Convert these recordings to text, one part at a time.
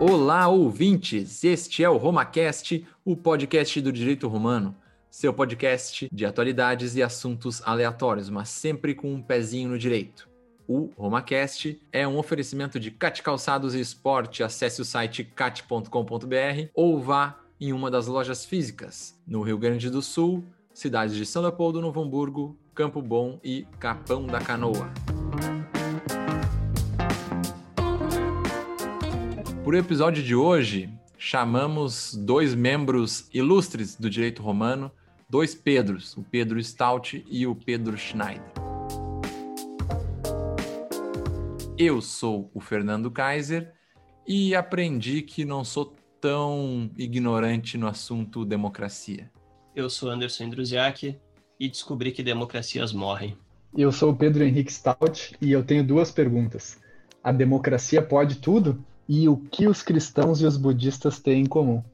Olá, ouvintes! Este é o RomaCast, o podcast do direito romano. Seu podcast de atualidades e assuntos aleatórios, mas sempre com um pezinho no direito. O RomaCast é um oferecimento de Cat Calçados e Esporte. Acesse o site cat.com.br ou vá em uma das lojas físicas no Rio Grande do Sul, cidades de São Leopoldo, Novo Hamburgo, Campo Bom e Capão da Canoa. Por episódio de hoje, chamamos dois membros ilustres do direito romano, dois Pedros, o Pedro Stout e o Pedro Schneider. Eu sou o Fernando Kaiser e aprendi que não sou tão ignorante no assunto democracia. Eu sou Anderson Druziak e descobri que democracias morrem. Eu sou o Pedro Henrique Stout e eu tenho duas perguntas. A democracia pode tudo? E o que os cristãos e os budistas têm em comum?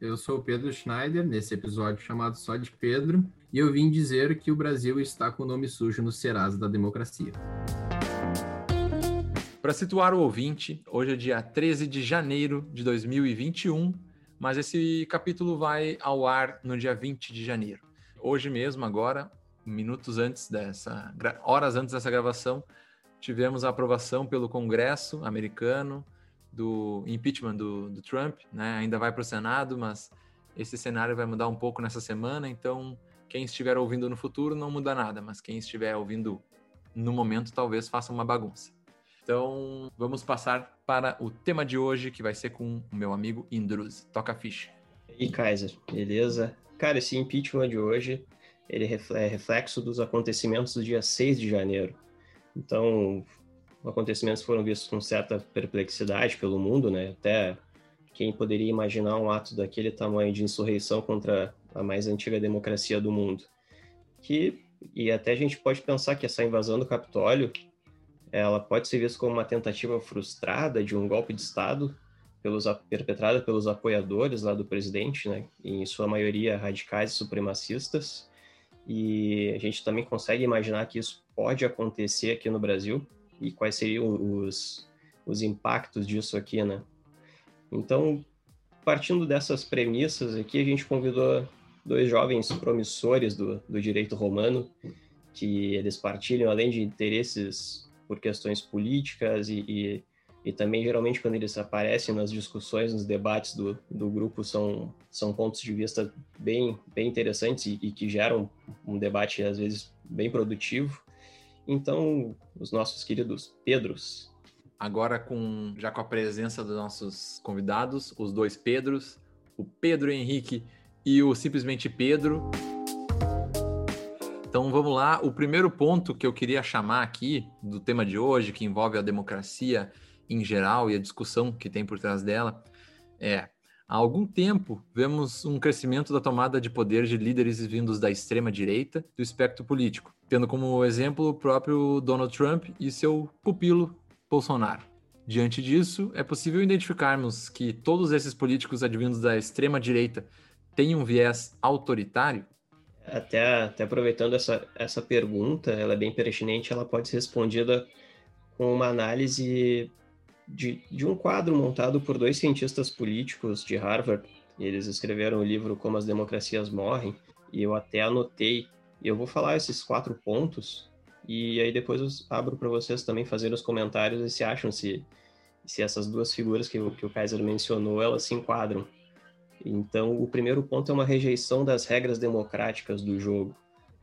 Eu sou o Pedro Schneider, nesse episódio chamado só de Pedro, e eu vim dizer que o Brasil está com o nome sujo no Serasa da democracia. Para situar o ouvinte, hoje é dia 13 de janeiro de 2021, mas esse capítulo vai ao ar no dia 20 de janeiro. Hoje mesmo, agora, minutos antes dessa, horas antes dessa gravação, tivemos a aprovação pelo Congresso americano do impeachment do, do Trump, né? Ainda vai para o Senado, mas esse cenário vai mudar um pouco nessa semana, então quem estiver ouvindo no futuro não muda nada, mas quem estiver ouvindo no momento talvez faça uma bagunça. Então, vamos passar para o tema de hoje, que vai ser com o meu amigo Indruz. Toca a ficha. E Kaiser, beleza? Cara, esse impeachment de hoje, ele é reflexo dos acontecimentos do dia 6 de janeiro. Então, acontecimentos foram vistos com certa perplexidade pelo mundo, né? Até quem poderia imaginar um ato daquele tamanho de insurreição contra a mais antiga democracia do mundo. Que e até a gente pode pensar que essa invasão do Capitólio, ela pode ser vista como uma tentativa frustrada de um golpe de Estado pelos, perpetrada pelos apoiadores lá do presidente, né? Em sua maioria radicais e supremacistas. E a gente também consegue imaginar que isso pode acontecer aqui no Brasil e quais seriam os, os impactos disso aqui, né? Então, partindo dessas premissas aqui, a gente convidou dois jovens promissores do, do direito romano, que eles partilham, além de interesses por questões políticas e, e, e, também, geralmente, quando eles aparecem nas discussões, nos debates do, do grupo, são, são pontos de vista bem, bem interessantes e, e que geram um debate, às vezes, bem produtivo. Então, os nossos queridos Pedros. Agora, com já com a presença dos nossos convidados, os dois Pedros, o Pedro Henrique e o simplesmente Pedro. Então vamos lá. O primeiro ponto que eu queria chamar aqui do tema de hoje, que envolve a democracia em geral e a discussão que tem por trás dela, é Há algum tempo, vemos um crescimento da tomada de poder de líderes vindos da extrema-direita do espectro político, tendo como exemplo o próprio Donald Trump e seu pupilo Bolsonaro. Diante disso, é possível identificarmos que todos esses políticos advindos da extrema-direita têm um viés autoritário? Até, até aproveitando essa, essa pergunta, ela é bem pertinente, ela pode ser respondida com uma análise de, de um quadro montado por dois cientistas políticos de Harvard. Eles escreveram o livro Como as Democracias Morrem, e eu até anotei. Eu vou falar esses quatro pontos, e aí depois eu abro para vocês também fazer os comentários e se acham se, se essas duas figuras que, que o Kaiser mencionou, elas se enquadram. Então, o primeiro ponto é uma rejeição das regras democráticas do jogo.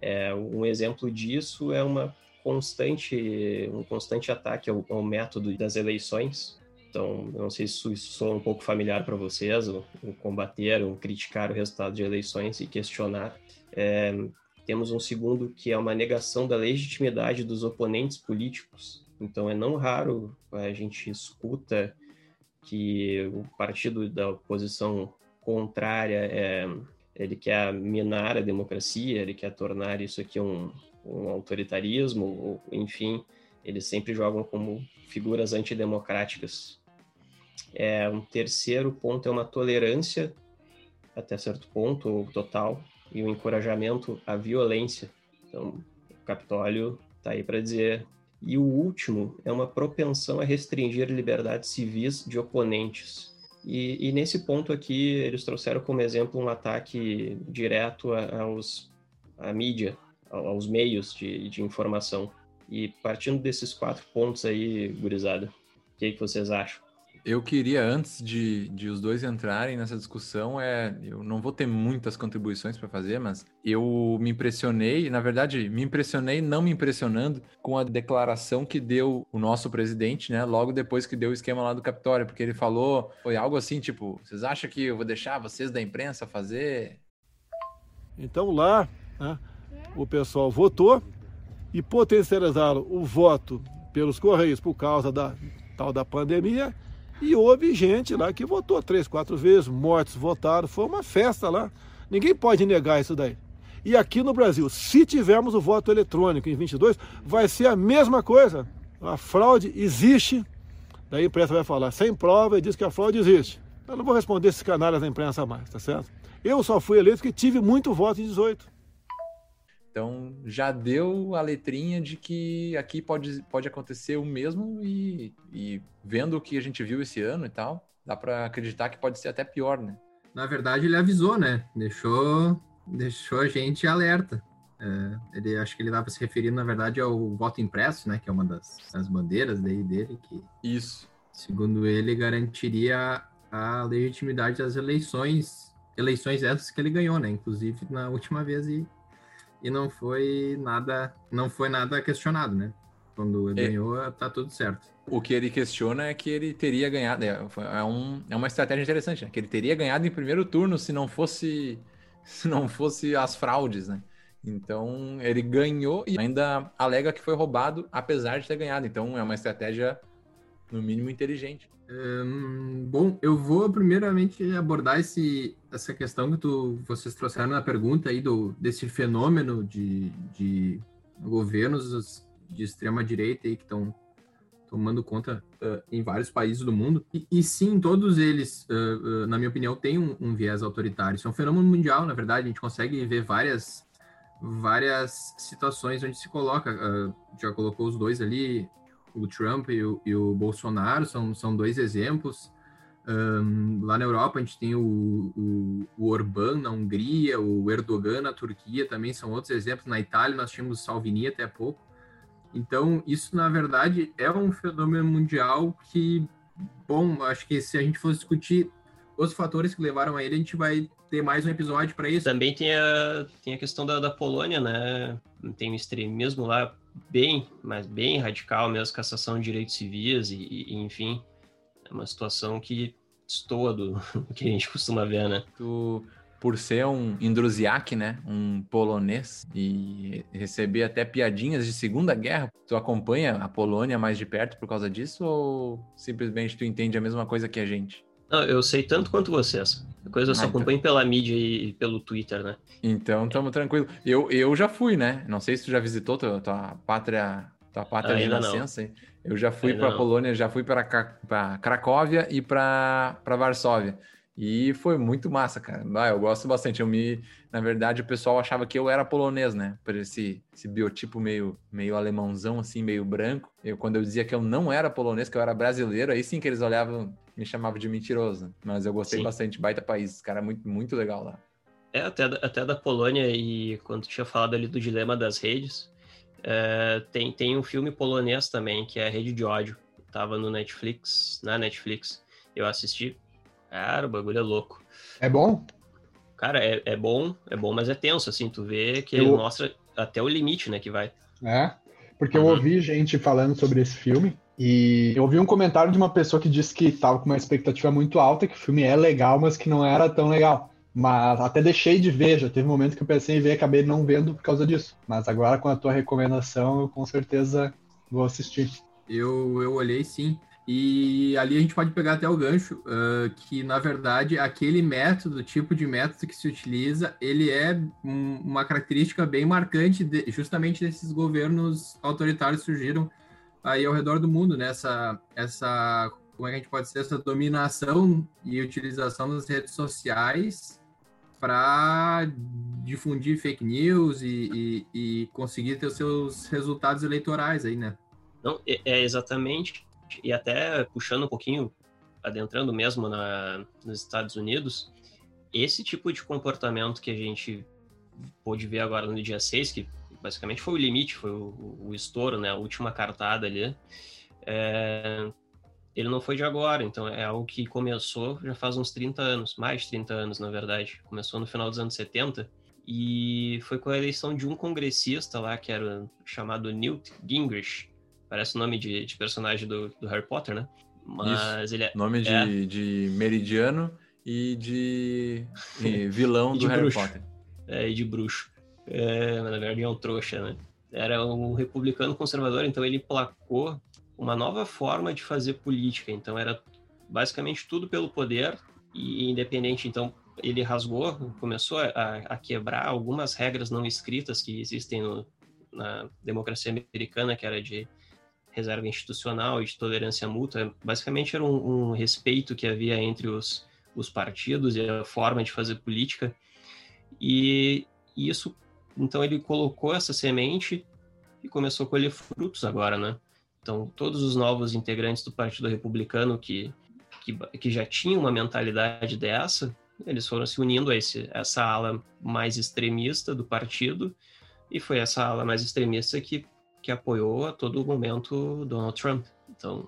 É, um exemplo disso é uma constante, um constante ataque ao, ao método das eleições. Então, não sei se isso soa um pouco familiar para vocês, o, o, combater, o criticar o resultado de eleições e questionar. É, temos um segundo que é uma negação da legitimidade dos oponentes políticos. Então, é não raro a gente escuta que o partido da oposição contrária é, ele quer minar a democracia, ele quer tornar isso aqui um, um autoritarismo, ou, enfim, eles sempre jogam como figuras antidemocráticas. É, um terceiro ponto é uma tolerância, até certo ponto, ou total, e um encorajamento à violência. Então, o Capitólio está aí para dizer. E o último é uma propensão a restringir liberdades civis de oponentes. E, e, nesse ponto aqui, eles trouxeram como exemplo um ataque direto aos, à mídia, aos meios de, de informação. E partindo desses quatro pontos aí, gurizada, o que, que vocês acham? Eu queria, antes de, de os dois entrarem nessa discussão, é, eu não vou ter muitas contribuições para fazer, mas eu me impressionei, na verdade, me impressionei não me impressionando com a declaração que deu o nosso presidente, né, logo depois que deu o esquema lá do Capitólio, porque ele falou, foi algo assim, tipo, vocês acham que eu vou deixar vocês da imprensa fazer? Então lá, né, o pessoal votou e potencializaram o voto pelos Correios por causa da tal da pandemia e houve gente lá que votou três, quatro vezes, mortos votaram, foi uma festa lá. Ninguém pode negar isso daí. E aqui no Brasil, se tivermos o voto eletrônico em 22, vai ser a mesma coisa. A fraude existe, daí a imprensa vai falar sem prova e diz que a fraude existe. Eu não vou responder esses canalhas da imprensa mais, tá certo? Eu só fui eleito porque tive muito voto em 18. Então já deu a letrinha de que aqui pode, pode acontecer o mesmo e, e vendo o que a gente viu esse ano e tal, dá para acreditar que pode ser até pior, né? Na verdade, ele avisou, né? Deixou, deixou a gente alerta. É, ele acho que ele estava se referindo, na verdade, ao voto impresso, né? Que é uma das, das bandeiras daí dele que isso, segundo ele, garantiria a legitimidade das eleições, eleições essas que ele ganhou, né? Inclusive na última vez e e não foi nada, não foi nada questionado, né? Quando ele é. ganhou, tá tudo certo. O que ele questiona é que ele teria ganhado. É, é, um, é uma estratégia interessante, né? Que ele teria ganhado em primeiro turno se não fosse se não fosse as fraudes, né? Então ele ganhou e ainda alega que foi roubado, apesar de ter ganhado. Então é uma estratégia no mínimo inteligente. Um, bom, eu vou primeiramente abordar esse, essa questão que tu, vocês trouxeram na pergunta aí do, desse fenômeno de, de governos de extrema direita aí que estão tomando conta uh, em vários países do mundo. E, e sim, todos eles, uh, uh, na minha opinião, têm um, um, viés autoritário. Isso é um fenômeno mundial, na verdade. A gente consegue ver várias, várias situações onde se coloca. já colocou os dois ali, o Trump e o, e o Bolsonaro são, são dois exemplos. Um, lá na Europa a gente tem o, o, o, Orbán na Hungria, o Erdogan na Turquia também são outros exemplos. Na Itália nós tínhamos Salvini até pouco. Então isso na verdade é um fenômeno mundial que, bom, acho que se a gente fosse discutir os fatores que levaram a ele, a gente vai ter mais um episódio para isso. Também tem a, tem a questão da, da Polônia, né? Tem um extremismo lá bem, mas bem radical mesmo, cassação de direitos civis e, e enfim, é uma situação que estoa do que a gente costuma ver, né? Tu, por ser um Indruziak, né, um polonês, e receber até piadinhas de Segunda Guerra, tu acompanha a Polônia mais de perto por causa disso ou simplesmente tu entende a mesma coisa que a gente? Não, eu sei tanto quanto vocês. A coisa eu só ah, então. acompanho pela mídia e pelo Twitter, né? Então, tamo tranquilo. Eu, eu já fui, né? Não sei se tu já visitou tua, tua pátria, tua pátria de nascença. Eu já fui para Polônia, já fui para Cracóvia e para Varsóvia. E foi muito massa, cara. Ah, eu gosto bastante. Eu me, na verdade, o pessoal achava que eu era polonês, né? Por esse, esse biotipo meio, meio alemãozão, assim, meio branco. Eu, quando eu dizia que eu não era polonês, que eu era brasileiro, aí sim que eles olhavam, me chamavam de mentiroso. Mas eu gostei sim. bastante, baita país, cara, muito, muito legal lá. É, até, até da Polônia, e quando tinha falado ali do dilema das redes, é, tem, tem um filme polonês também, que é Rede de Ódio. Tava no Netflix, na Netflix. Eu assisti. Cara, o bagulho é louco. É bom? Cara, é, é bom, é bom, mas é tenso, assim, tu vê que eu... ele mostra até o limite, né, que vai. É, porque uhum. eu ouvi gente falando sobre esse filme, e eu ouvi um comentário de uma pessoa que disse que estava com uma expectativa muito alta, que o filme é legal, mas que não era tão legal. Mas até deixei de ver, já teve um momento que eu pensei em ver e acabei não vendo por causa disso. Mas agora com a tua recomendação, eu com certeza vou assistir. Eu, eu olhei sim. E ali a gente pode pegar até o gancho, uh, que na verdade aquele método, tipo de método que se utiliza, ele é um, uma característica bem marcante de, justamente desses governos autoritários que surgiram aí ao redor do mundo, né? Essa, como é que a gente pode dizer, essa dominação e utilização das redes sociais para difundir fake news e, e, e, conseguir ter os seus resultados eleitorais aí, né? Não, é, é exatamente. E até puxando um pouquinho adentrando mesmo na, nos Estados Unidos, esse tipo de comportamento que a gente pôde ver agora no dia 6, que basicamente foi o limite, foi o, o estouro, né, a última cartada ali, é, ele não foi de agora, então é algo que começou já faz uns 30 anos, mais de 30 anos, na verdade. Começou no final dos anos 70 e foi com a eleição de um congressista lá, que era chamado Newt Gingrich. Parece o nome de, de personagem do, do, Harry Potter, né? Mas Isso. ele é. Nome de, é... de meridiano e de e vilão e do Harry bruxo. Potter. É, e de bruxo. É, mas na verdade é um trouxa, né? Era um republicano conservador, então ele placou uma nova forma de fazer política. Então era basicamente tudo pelo poder e independente. Então ele rasgou, começou a, a quebrar algumas regras não escritas que existem no, na democracia americana, que era de reserva institucional e de tolerância mútua. Basicamente era um, um respeito que havia entre os, os partidos e a forma de fazer política. E, e isso, então ele colocou essa semente e começou a colher frutos agora, né? Então, todos os novos integrantes do Partido Republicano que, que, que já tinham uma mentalidade dessa, eles foram se unindo a esse, essa ala mais extremista do partido, e foi essa ala mais extremista que, que apoiou a todo momento Donald Trump. Então,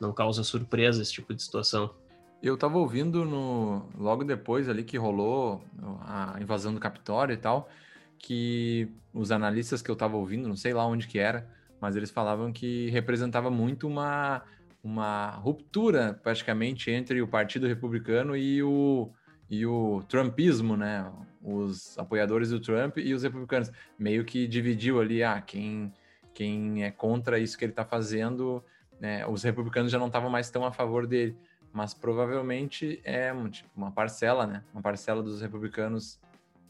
não causa surpresa esse tipo de situação. Eu estava ouvindo no logo depois ali que rolou a invasão do Capitólio e tal, que os analistas que eu estava ouvindo, não sei lá onde que era, mas eles falavam que representava muito uma, uma ruptura, praticamente, entre o Partido Republicano e o, e o Trumpismo, né? Os apoiadores do Trump e os republicanos. Meio que dividiu ali, ah, quem, quem é contra isso que ele está fazendo, né? Os republicanos já não estavam mais tão a favor dele. Mas provavelmente é tipo, uma parcela, né? Uma parcela dos republicanos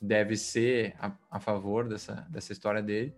deve ser a, a favor dessa, dessa história dele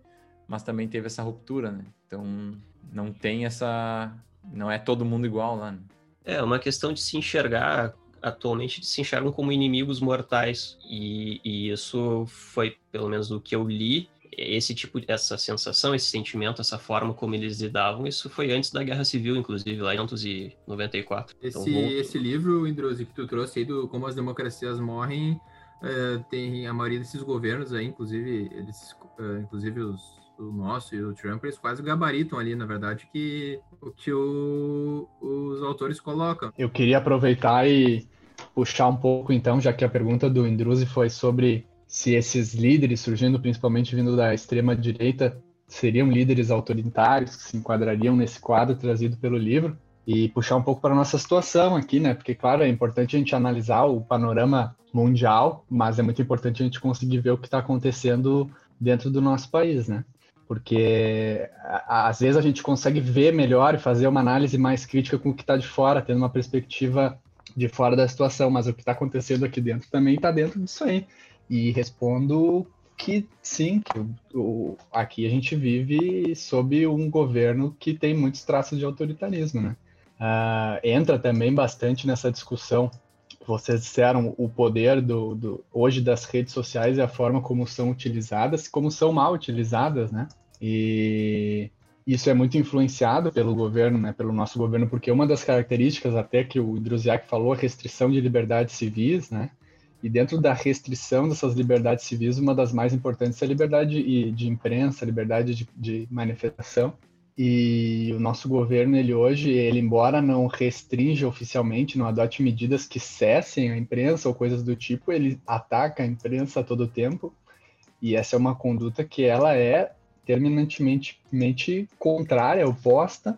mas também teve essa ruptura, né? Então não tem essa. Não é todo mundo igual lá. Né? É uma questão de se enxergar atualmente se enxergam como inimigos mortais e, e, isso foi pelo menos do que eu li esse tipo essa sensação esse sentimento essa forma como eles lidavam isso foi antes da guerra civil inclusive lá em 1994 esse então, vou... esse livro Indrosi que tu trouxe aí do como as democracias morrem é, tem a maioria desses governos aí inclusive eles é, inclusive os o nosso e o Trump, eles quase gabaritam ali, na verdade, que o que o, os autores colocam. Eu queria aproveitar e puxar um pouco, então, já que a pergunta do Indruzi foi sobre se esses líderes, surgindo principalmente vindo da extrema-direita, seriam líderes autoritários que se enquadrariam nesse quadro trazido pelo livro e puxar um pouco para a nossa situação aqui, né? Porque, claro, é importante a gente analisar o panorama mundial, mas é muito importante a gente conseguir ver o que está acontecendo dentro do nosso país, né? Porque às vezes a gente consegue ver melhor e fazer uma análise mais crítica com o que está de fora, tendo uma perspectiva de fora da situação, mas o que está acontecendo aqui dentro também está dentro disso aí. E respondo que sim, que o, o, aqui a gente vive sob um governo que tem muitos traços de autoritarismo, né? Uh, entra também bastante nessa discussão vocês disseram o poder do, do, hoje das redes sociais e a forma como são utilizadas, como são mal utilizadas, né? E isso é muito influenciado pelo governo, né, pelo nosso governo, porque uma das características até que o Druziak falou, a restrição de liberdades civis, né? E dentro da restrição dessas liberdades civis, uma das mais importantes é a liberdade de, de imprensa, liberdade de, de manifestação. E o nosso governo, ele hoje, ele embora não restrinja oficialmente, não adote medidas que cessem a imprensa ou coisas do tipo, ele ataca a imprensa a todo tempo. E essa é uma conduta que ela é terminantemente contrária, oposta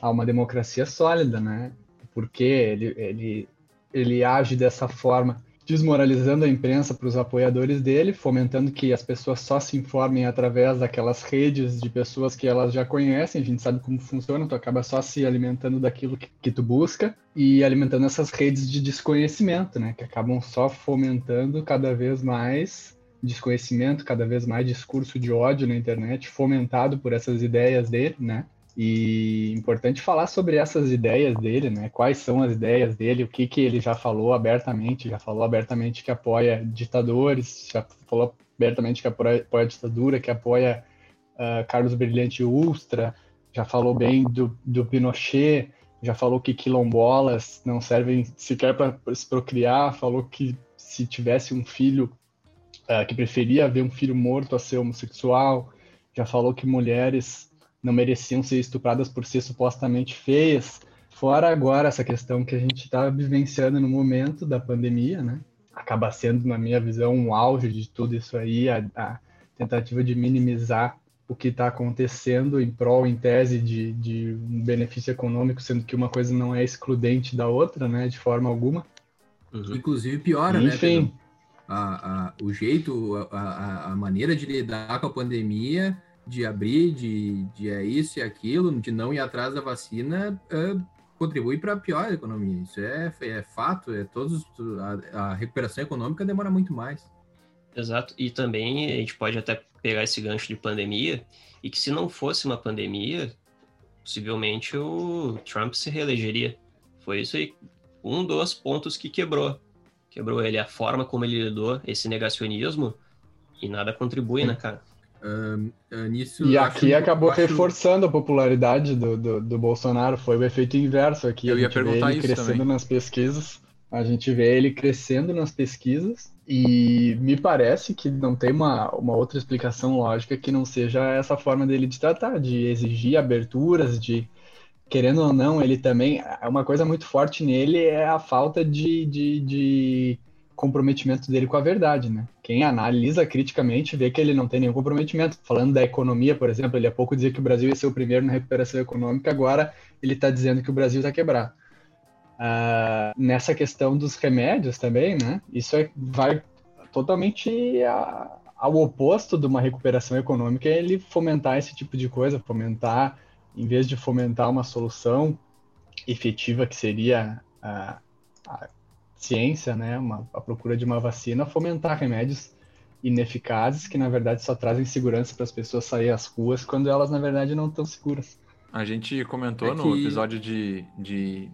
a uma democracia sólida, né? Porque ele, ele, ele age dessa forma desmoralizando a imprensa para os apoiadores dele, fomentando que as pessoas só se informem através daquelas redes de pessoas que elas já conhecem, a gente sabe como funciona, tu acaba só se alimentando daquilo que, que tu busca e alimentando essas redes de desconhecimento, né, que acabam só fomentando cada vez mais desconhecimento, cada vez mais discurso de ódio na internet, fomentado por essas ideias dele, né? E importante falar sobre essas ideias dele, né? Quais são as ideias dele, o que, que ele já falou abertamente, já falou abertamente que apoia ditadores, já falou abertamente que apoia, apoia a ditadura, que apoia uh, Carlos Brilhante Ustra, já falou bem do, do Pinochet, já falou que quilombolas não servem sequer para se procriar, falou que se tivesse um filho, uh, que preferia ver um filho morto a ser homossexual, já falou que mulheres não mereciam ser estupradas por ser supostamente feias. Fora agora essa questão que a gente está vivenciando no momento da pandemia, né? Acaba sendo, na minha visão, um auge de tudo isso aí, a, a tentativa de minimizar o que está acontecendo em prol, em tese, de, de um benefício econômico, sendo que uma coisa não é excludente da outra, né, de forma alguma. Uhum. Inclusive piora, né, Enfim. né? A, a, o jeito, a, a maneira de lidar com a pandemia, de abrir, de, de é isso e aquilo, de não ir atrás da vacina, é, contribui para a pior economia. Isso é, é fato, é todos a, a recuperação econômica demora muito mais. Exato. E também a gente pode até pegar esse gancho de pandemia e que se não fosse uma pandemia, possivelmente o Trump se reelegeria. Foi isso aí, um dos pontos que quebrou. Quebrou ele, a forma como ele lidou, esse negacionismo, e nada contribui, né, cara? Uh, nisso, e aqui acabou acho... reforçando a popularidade do, do, do, Bolsonaro, foi o efeito inverso aqui. Eu ia perguntar ele isso crescendo também. nas pesquisas. A gente vê ele crescendo nas pesquisas e me parece que não tem uma, uma outra explicação lógica que não seja essa forma dele de tratar, de exigir aberturas, de querendo ou não, ele também. Uma coisa muito forte nele é a falta de, de, de comprometimento dele com a verdade, né? Quem analisa criticamente vê que ele não tem nenhum comprometimento. Falando da economia, por exemplo, ele há pouco dizia que o Brasil ia ser o primeiro na recuperação econômica, agora ele está dizendo que o Brasil está quebrado. Uh, nessa questão dos remédios também, né? Isso é, vai totalmente a, ao oposto de uma recuperação econômica, é ele fomentar esse tipo de coisa, fomentar, em vez de fomentar uma solução efetiva que seria a, a ciência, né? Uma, a procura de uma vacina, fomentar remédios ineficazes que na verdade só trazem segurança para as pessoas saírem às ruas quando elas na verdade não estão seguras. A gente comentou é que... no episódio de, de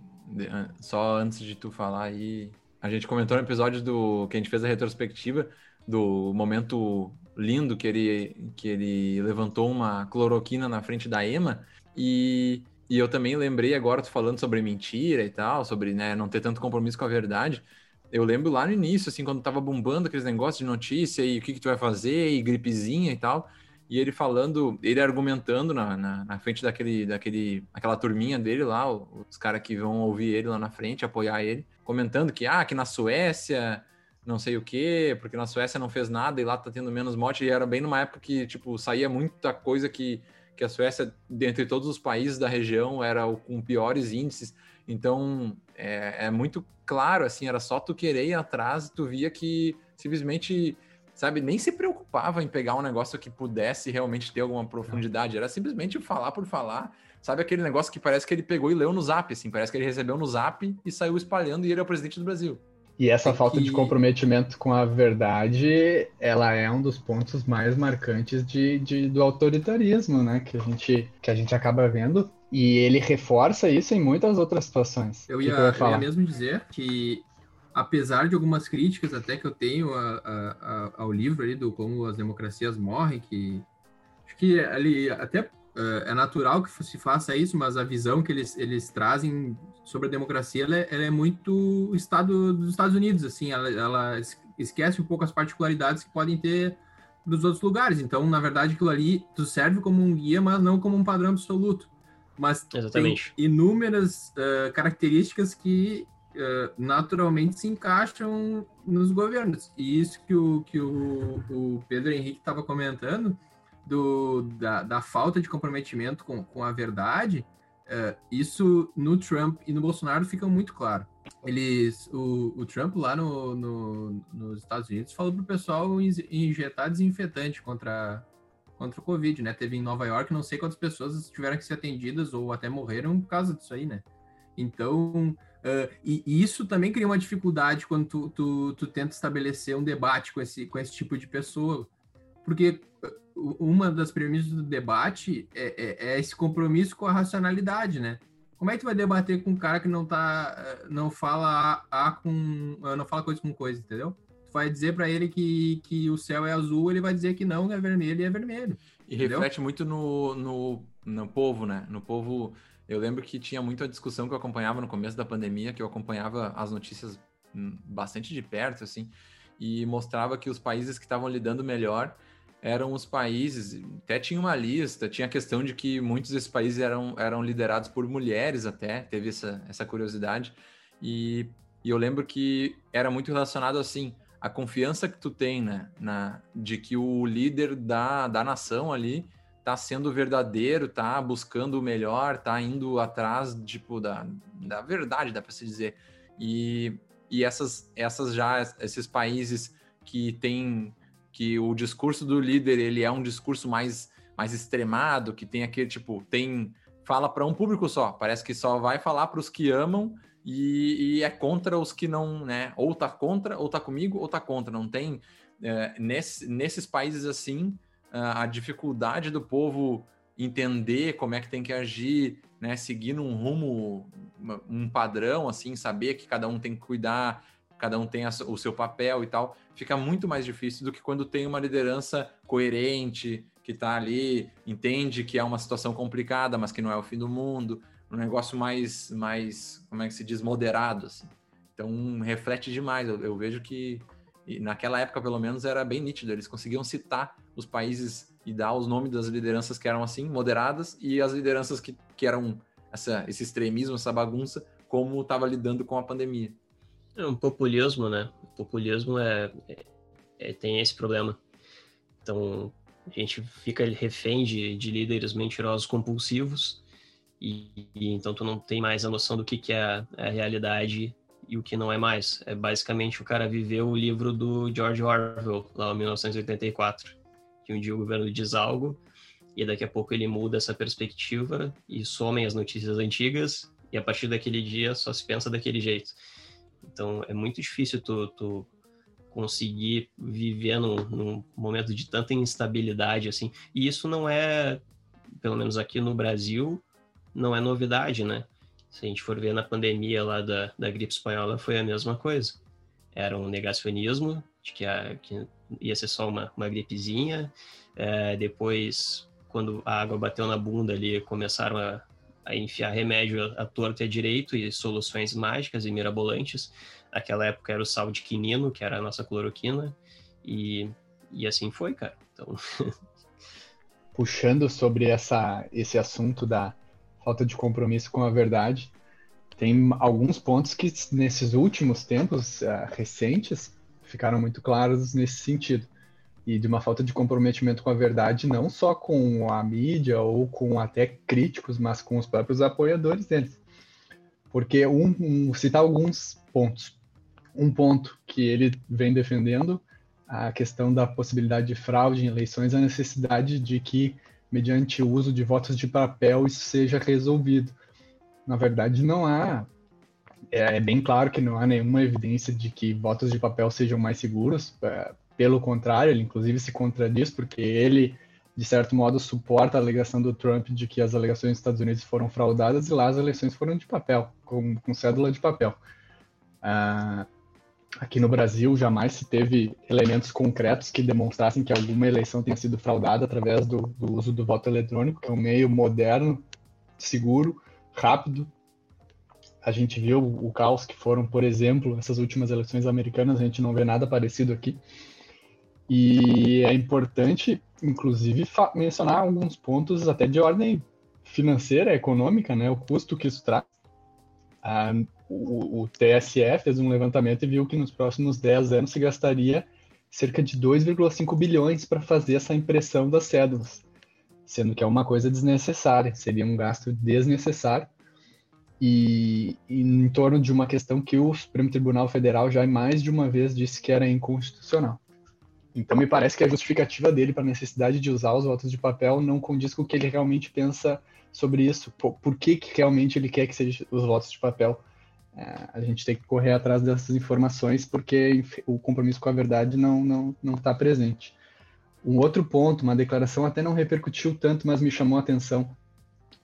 só antes de tu falar aí, a gente comentou no episódio do que a gente fez a retrospectiva do momento lindo que ele, que ele levantou uma cloroquina na frente da Ema e, e eu também lembrei agora tu falando sobre mentira e tal, sobre né, não ter tanto compromisso com a verdade. Eu lembro lá no início, assim, quando tava bombando aqueles negócios de notícia e o que, que tu vai fazer e gripezinha e tal e ele falando, ele argumentando na, na, na, frente daquele, daquele, aquela turminha dele lá, os caras que vão ouvir ele lá na frente, apoiar ele, comentando que, ah, que na Suécia, não sei o quê, porque na Suécia não fez nada e lá tá tendo menos morte, e era bem numa época que, tipo, saía muita coisa que, que a Suécia, dentre todos os países da região, era o com piores índices, então é, é muito claro, assim, era só tu querer ir atrás, tu via que simplesmente sabe, nem se preocupava em pegar um negócio que pudesse realmente ter alguma profundidade, era simplesmente falar por falar, sabe aquele negócio que parece que ele pegou e leu no Zap, assim, parece que ele recebeu no Zap e saiu espalhando e ele é o presidente do Brasil. E essa é falta que... de comprometimento com a verdade, ela é um dos pontos mais marcantes de, de, do autoritarismo, né? Que a, gente, que a gente acaba vendo. E ele reforça isso em muitas outras situações. Eu ia, eu ia mesmo dizer que apesar de algumas críticas até que eu tenho a, a, ao livro ali do Como as Democracias Morrem, que acho que ali até é natural que se faça isso, mas a visão que eles, eles trazem sobre a democracia ela é, ela é muito estado dos Estados Unidos, assim, ela, ela, esquece um pouco as particularidades que podem ter nos outros lugares. Então, na verdade, aquilo ali tu serve como um guia, mas não como um padrão absoluto. Mas Exatamente. tem inúmeras uh, características que uh, naturalmente se encaixam nos governos. E isso que o, que o, o Pedro Henrique estava comentando, do, da, da, falta de comprometimento com, com a verdade, uh, isso no Trump e no Bolsonaro fica muito claro. Eles, o, o Trump lá no, no, nos Estados Unidos falou para o pessoal injetar desinfetante contra, contra o Covid, né? Teve em Nova York, não sei quantas pessoas tiveram que ser atendidas ou até morreram por causa disso aí, né? Então, Uh, e, e, isso também cria uma dificuldade quando tu, tu, tu, tenta estabelecer um debate com esse, com esse tipo de pessoa. Porque uma das premissas do debate é, é, é, esse compromisso com a racionalidade, né? Como é que tu vai debater com um cara que não tá, não fala A, a com, não fala coisa com coisa, entendeu? Tu vai dizer para ele que, que o céu é azul, ele vai dizer que não, é vermelho e é vermelho. E entendeu? reflete muito no, no, no povo, né? No povo Eu lembro que tinha muita discussão que eu acompanhava no começo da pandemia, que eu acompanhava as notícias hum, bastante de perto, assim, e mostrava que os países que estavam lidando melhor eram os países, até tinha uma lista, tinha a questão de que muitos desses países eram, eram liderados por mulheres até, teve essa, essa curiosidade, e, e eu lembro que era muito relacionado assim, a confiança que tu tem, né, na, de que o líder da, da nação ali tá sendo verdadeiro, tá buscando o melhor, tá indo atrás, tipo, da, da verdade, dá para se dizer. E, e essas, essas já, esses países que tem que o discurso do líder, ele é um discurso mais, mais extremado, que tem aquele, tipo, tem fala para um público só, parece que só vai falar para os que amam e, e, é contra os que não, né? Ou tá contra, ou tá comigo, ou tá contra. Não tem é, nesse, nesses países assim a dificuldade do povo entender como é que tem que agir, né? Seguir um rumo, um padrão, assim, saber que cada um tem que cuidar, cada um tem o seu papel e tal, fica muito mais difícil do que quando tem uma liderança coerente, que está ali, entende que é uma situação complicada, mas que não é o fim do mundo um negócio mais, mais, como é que se diz, moderado, assim. Então, reflete demais. Eu, eu vejo que, naquela época, pelo menos, era bem nítido. Eles conseguiam citar os países e dar os nomes das lideranças que eram, assim, moderadas, e as lideranças que, que eram essa, esse extremismo, essa bagunça, como estava lidando com a pandemia. É um populismo, né? O populismo é, é, é, tem esse problema. Então, a gente fica refém de, de líderes mentirosos compulsivos e, e, então tu não tem mais a noção do que, que é a, realidade e o que não é mais. É basicamente o cara viveu o livro do George Orwell, lá em 1984, que um dia o governo diz algo e daqui a pouco ele muda essa perspectiva e somem as notícias antigas e a partir daquele dia só se pensa daquele jeito. Então é muito difícil tu, tu conseguir viver num, num, momento de tanta instabilidade assim. E isso não é, pelo menos aqui no Brasil, não é novidade, né? Se a gente for ver na pandemia lá da, da gripe espanhola, foi a mesma coisa. Era um negacionismo de que, a, que ia ser só uma, uma gripezinha. É, depois, quando a água bateu na bunda ali, começaram a, a enfiar remédio à torta e à direito e soluções mágicas e mirabolantes. Naquela época era o sal de quinino, que era a nossa cloroquina, e, e assim foi, cara. Então... Puxando sobre essa, esse assunto da, falta de compromisso com a verdade. Tem alguns pontos que nesses últimos tempos uh, recentes ficaram muito claros nesse sentido. E de uma falta de comprometimento com a verdade, não só com a mídia ou com até críticos, mas com os próprios apoiadores deles. Porque, um, um citar alguns pontos. Um ponto que ele vem defendendo, a questão da possibilidade de fraude em eleições, a necessidade de que mediante o uso de votos de papel, isso seja resolvido. Na verdade, não há. É, é bem claro que não há nenhuma evidência de que votos de papel sejam mais seguros. É, pelo contrário, ele inclusive se contradiz, porque ele, de certo modo, suporta a alegação do Trump de que as alegações dos Estados Unidos foram fraudadas e lá as eleições foram de papel, com, com cédula de papel. Ah, aqui no Brasil jamais se teve elementos concretos que demonstrassem que alguma eleição tenha sido fraudada através do, do, uso do voto eletrônico, que é um meio moderno, seguro, rápido. A gente viu o caos que foram, por exemplo, essas últimas eleições americanas, a gente não vê nada parecido aqui. E é importante, inclusive, mencionar alguns pontos até de ordem financeira, econômica, né, o custo que isso traz. Ah, o, o TSE fez um levantamento e viu que nos próximos 10 anos se gastaria cerca de 2,5 bilhões para fazer essa impressão das cédulas, sendo que é uma coisa desnecessária, seria um gasto desnecessário e, e, em torno de uma questão que o Supremo Tribunal Federal já mais de uma vez disse que era inconstitucional. Então me parece que a justificativa dele para a necessidade de usar os votos de papel não condiz com o que ele realmente pensa sobre isso. Por, por que, que realmente ele quer que sejam os votos de papel? É, a gente tem que correr atrás dessas informações porque o compromisso com a verdade não não não está presente. Um outro ponto, uma declaração até não repercutiu tanto, mas me chamou a atenção,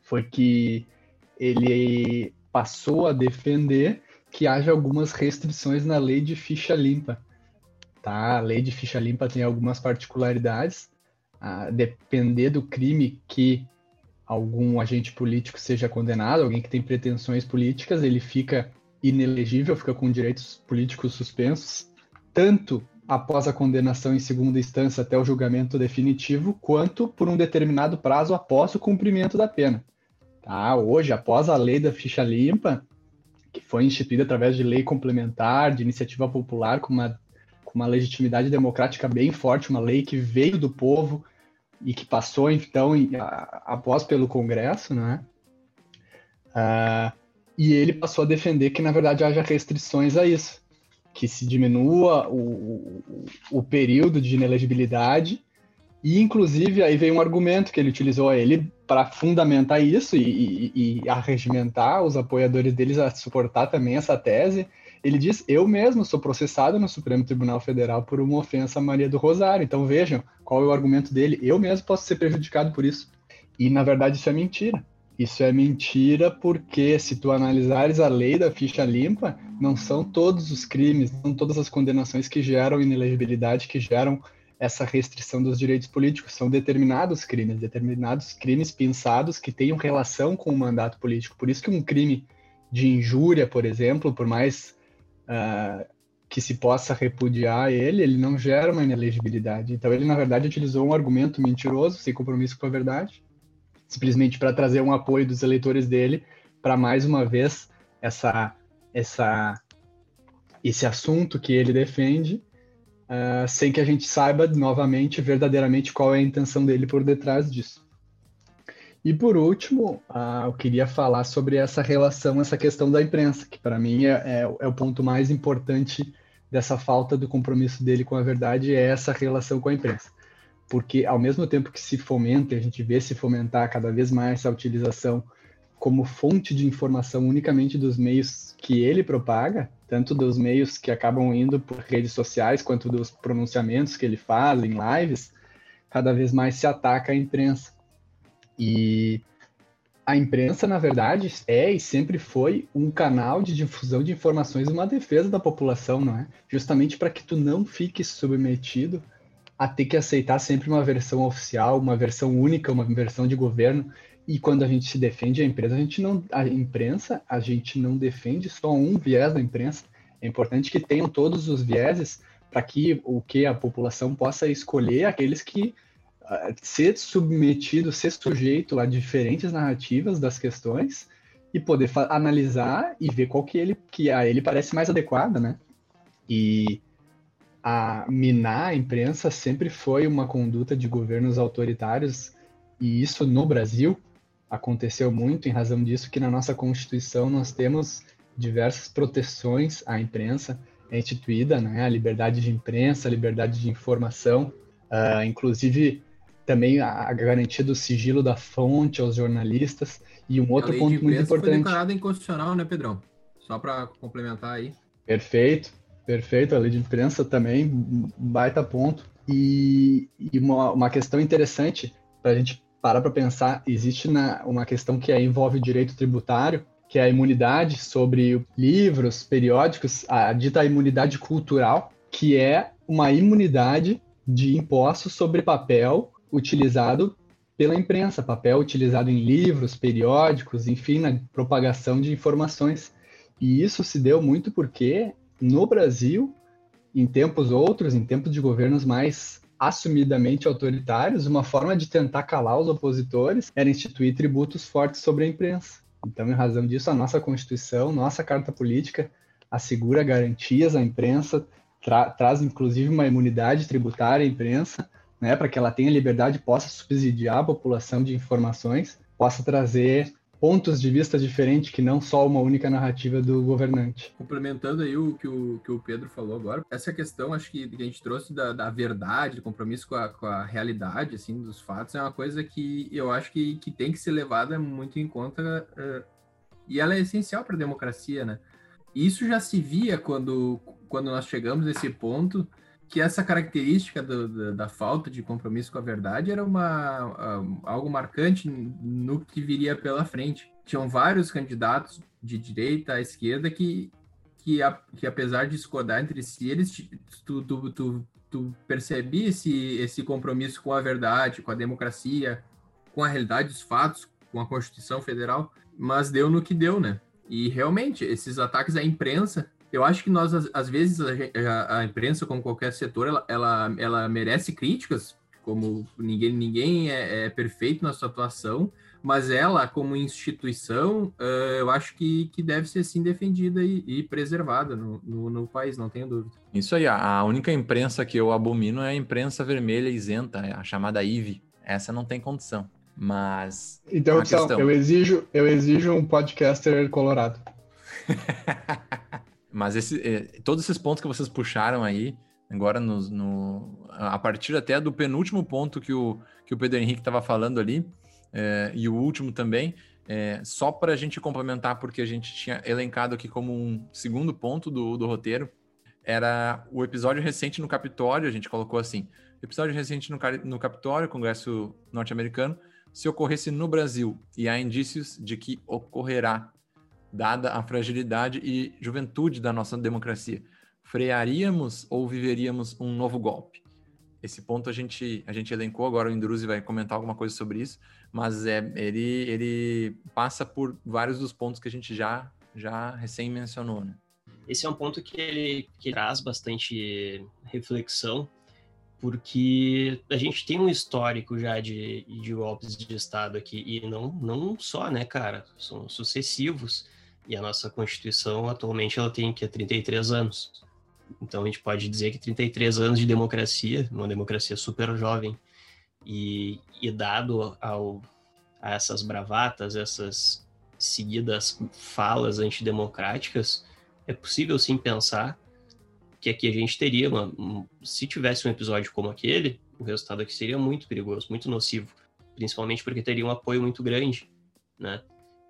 foi que ele passou a defender que haja algumas restrições na lei de ficha limpa. Tá? A lei de ficha limpa tem algumas particularidades. A depender do crime que algum agente político seja condenado, alguém que tem pretensões políticas, ele fica inelegível, fica com direitos políticos suspensos, tanto após a condenação em segunda instância até o julgamento definitivo, quanto por um determinado prazo após o cumprimento da pena. Tá? Hoje, após a lei da ficha limpa, que foi instituída através de lei complementar, de iniciativa popular, com uma, com uma legitimidade democrática bem forte, uma lei que veio do povo e que passou, então, após pelo Congresso, né? Uh, e ele passou a defender que, na verdade, haja restrições a isso que se diminua o, o, o período de inelegibilidade e, inclusive, aí veio um argumento que ele utilizou ele para fundamentar isso e, e, e, arregimentar os apoiadores deles a suportar também essa tese. Ele diz: Eu mesmo sou processado no Supremo Tribunal Federal por uma ofensa a Maria do Rosário. Então vejam qual é o argumento dele. Eu mesmo posso ser prejudicado por isso. E, na verdade, isso é mentira. Isso é mentira porque se tu analisares a lei da ficha limpa, não são todos os crimes, não todas as condenações que geram inelegibilidade, que geram essa restrição dos direitos políticos, são determinados crimes, determinados crimes pensados que tenham relação com o mandato político. Por isso que um crime de injúria, por exemplo, por mais uh, que se possa repudiar ele, ele não gera uma inelegibilidade. Então ele, na verdade, utilizou um argumento mentiroso, sem compromisso com a verdade, simplesmente para trazer um apoio dos eleitores dele para mais uma vez essa essa esse assunto que ele defende, uh, sem que a gente saiba novamente verdadeiramente qual é a intenção dele por detrás disso. E por último, uh, eu queria falar sobre essa relação, essa questão da imprensa, que para mim é, é, é, o ponto mais importante dessa falta do compromisso dele com a verdade, é essa relação com a imprensa porque ao mesmo tempo que se fomenta, a gente vê se fomentar cada vez mais essa utilização como fonte de informação unicamente dos meios que ele propaga, tanto dos meios que acabam indo por redes sociais, quanto dos pronunciamentos que ele faz em lives, cada vez mais se ataca a imprensa. E a imprensa, na verdade, é e sempre foi um canal de difusão de informações, uma defesa da população, não é? Justamente para que tu não fique submetido a ter que aceitar sempre uma versão oficial, uma versão única, uma versão de governo. E quando a gente se defende a empresa, a gente não, a imprensa, a gente não defende só um viés da imprensa. É importante que tenham todos os vieses para que o que a população possa escolher aqueles que ser submetido, ser sujeito a diferentes narrativas das questões e poder analisar e ver qual que ele que a ele parece mais adequada, né? E a minar a imprensa sempre foi uma conduta de governos autoritários, e isso no Brasil aconteceu muito em razão disso que na nossa Constituição nós temos diversas proteções à imprensa é instituída, né? A liberdade de imprensa, a liberdade de informação, uh, inclusive também a, garantia do sigilo da fonte aos jornalistas e um outro ponto muito importante. Foi declarada inconstitucional, né, Pedrão? Só para complementar aí. Perfeito. Perfeito, a lei de imprensa também, baita ponto. E, e uma, uma questão interessante para a gente parar para pensar, existe na, uma questão que envolve o direito tributário, que é a imunidade sobre livros, periódicos, a dita imunidade cultural, que é uma imunidade de impostos sobre papel utilizado pela imprensa, papel utilizado em livros, periódicos, enfim, na propagação de informações. E isso se deu muito porque no Brasil, em tempos outros, em tempos de governos mais assumidamente autoritários, uma forma de tentar calar os opositores era instituir tributos fortes sobre a imprensa. Então, em razão disso, a nossa Constituição, nossa Carta Política assegura garantias à imprensa, tra traz inclusive uma imunidade tributária à imprensa, né, para que ela tenha liberdade, possa subsidiar a população de informações, possa trazer pontos de vista diferentes que não só uma única narrativa do governante. Complementando aí o que o, que o Pedro falou agora, essa questão, acho que, a gente trouxe da, da verdade, do compromisso com a, com a realidade, assim, dos fatos, é uma coisa que eu acho que, que tem que ser levada muito em conta uh, e ela é essencial para a democracia, né? Isso já se via quando, quando nós chegamos nesse ponto que essa característica do, da, da, falta de compromisso com a verdade era uma, uh, algo marcante no que viria pela frente. Tinham vários candidatos de direita à esquerda que, que, a, que apesar de discordar entre si, eles tu, tu, tu, tu esse, esse compromisso com a verdade, com a democracia, com a realidade dos fatos, com a Constituição Federal, mas deu no que deu, né? E realmente, esses ataques à imprensa, eu acho que nós, às, vezes, a, a, imprensa, como qualquer setor, ela, ela, ela merece críticas, como ninguém, ninguém é, é perfeito na sua atuação, mas ela, como instituição, uh, eu acho que, que deve ser sim defendida e, e preservada no, no, no, país, não tenho dúvida. Isso aí, a única imprensa que eu abomino é a imprensa vermelha isenta, a chamada IVE. Essa não tem condição. Mas. Então, questão... eu, exijo, eu exijo um podcaster colorado. mas esse, eh, todos esses pontos que vocês puxaram aí, agora no, no, a partir até do penúltimo ponto que o, que o Pedro Henrique estava falando ali, é, e o último também, é, só para a gente complementar, porque a gente tinha elencado aqui como um segundo ponto do, do roteiro, era o episódio recente no Capitólio, a gente colocou assim, episódio recente no, no Capitólio, Congresso norte-americano, se ocorresse no Brasil, e há indícios de que ocorrerá, dada a fragilidade e juventude da nossa democracia, frearíamos ou viveríamos um novo golpe? Esse ponto a gente, a gente elencou, agora o Indruzi vai comentar alguma coisa sobre isso, mas é, ele, ele passa por vários dos pontos que a gente já, já recém mencionou, né? Esse é um ponto que ele que traz bastante reflexão, porque a gente tem um histórico já de, de golpes de Estado aqui, e não, não só, né, cara? São sucessivos, e a nossa Constituição atualmente ela tem que 33 anos. Então a gente pode dizer que 33 anos de democracia, uma democracia super jovem, e, e dado ao, a essas bravatas, essas seguidas falas antidemocráticas, é possível sim pensar que aqui a gente teria, uma, um, se tivesse um episódio como aquele, o resultado aqui seria muito perigoso, muito nocivo, principalmente porque teria um apoio muito grande, né?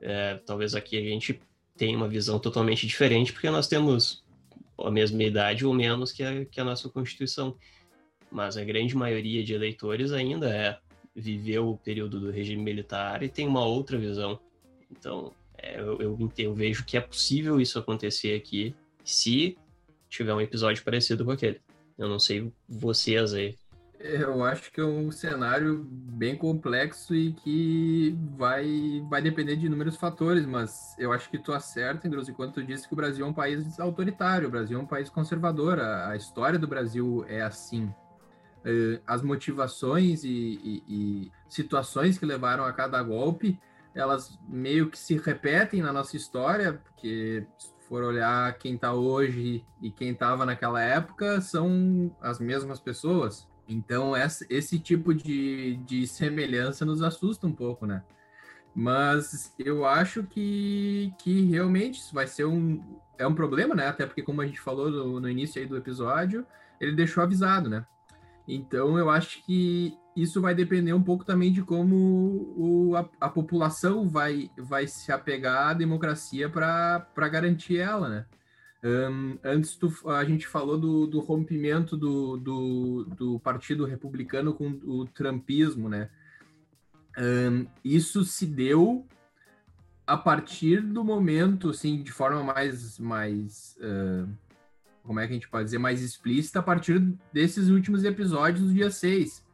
É, talvez aqui a gente tenha uma visão totalmente diferente, porque nós temos a mesma idade ou menos que a, que a nossa Constituição. Mas a grande maioria de eleitores ainda é viveu o período do regime militar e tem uma outra visão. Então, é, eu, eu, eu vejo que é possível isso acontecer aqui se tiver um episódio parecido com aquele. Eu não sei vocês aí, eu acho que é um cenário bem complexo e que vai, vai depender de inúmeros fatores, mas eu acho que tu acerta, Andrews, enquanto tu disse que o Brasil é um país autoritário, o Brasil é um país conservador, a, a história do Brasil é assim. É, as motivações e, e, e situações que levaram a cada golpe, elas meio que se repetem na nossa história, porque for olhar quem está hoje e quem estava naquela época, são as mesmas pessoas. Então, essa, esse tipo de, de semelhança nos assusta um pouco, né? Mas eu acho que, que realmente isso vai ser um, é um problema, né? Até porque, como a gente falou no, no início aí do episódio, ele deixou avisado, né? Então, eu acho que isso vai depender um pouco também de como o, a, a população vai, vai se apegar à democracia para garantir ela, né? Um, antes tu, a gente falou do, do rompimento do, do, do, Partido Republicano com o Trumpismo, né? Um, isso se deu a partir do momento, assim, de forma mais, mais uh, como é que a gente pode dizer, mais explícita, a partir desses últimos episódios do dia 6.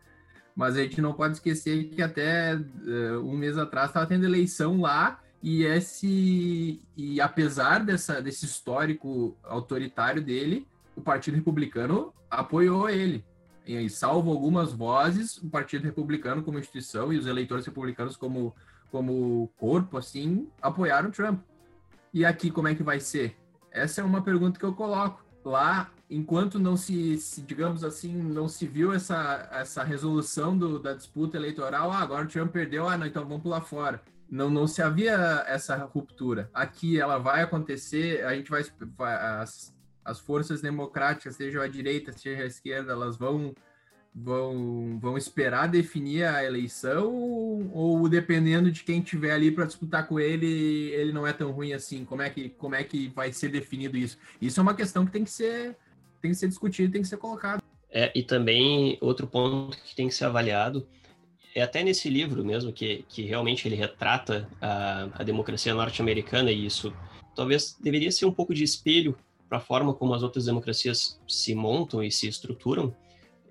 Mas a gente não pode esquecer que até uh, um mês atrás estava tendo eleição lá e esse e apesar dessa, desse histórico autoritário dele, o Partido Republicano apoiou ele. E salvo algumas vozes, o Partido Republicano como instituição e os eleitores republicanos como como corpo assim apoiaram Trump. E aqui como é que vai ser? Essa é uma pergunta que eu coloco. Lá, enquanto não se, se digamos assim, não se viu essa, essa resolução do, da disputa eleitoral, ah, agora o Trump perdeu, ah, não, então vamos pular fora não, não se havia essa ruptura. Aqui ela vai acontecer, a gente vai, as, as forças democráticas, seja a direita, seja a esquerda, elas vão vão vão esperar definir a eleição ou dependendo de quem tiver ali para disputar com ele, ele não é tão ruim assim. Como é que como é que vai ser definido isso? Isso é uma questão que tem que ser tem que ser discutido, tem que ser colocado. É, e também outro ponto que tem que ser avaliado é até nesse livro mesmo que, que realmente ele retrata a, a democracia norte-americana e isso talvez deveria ser um pouco de espelho para a forma como as outras democracias se montam e se estruturam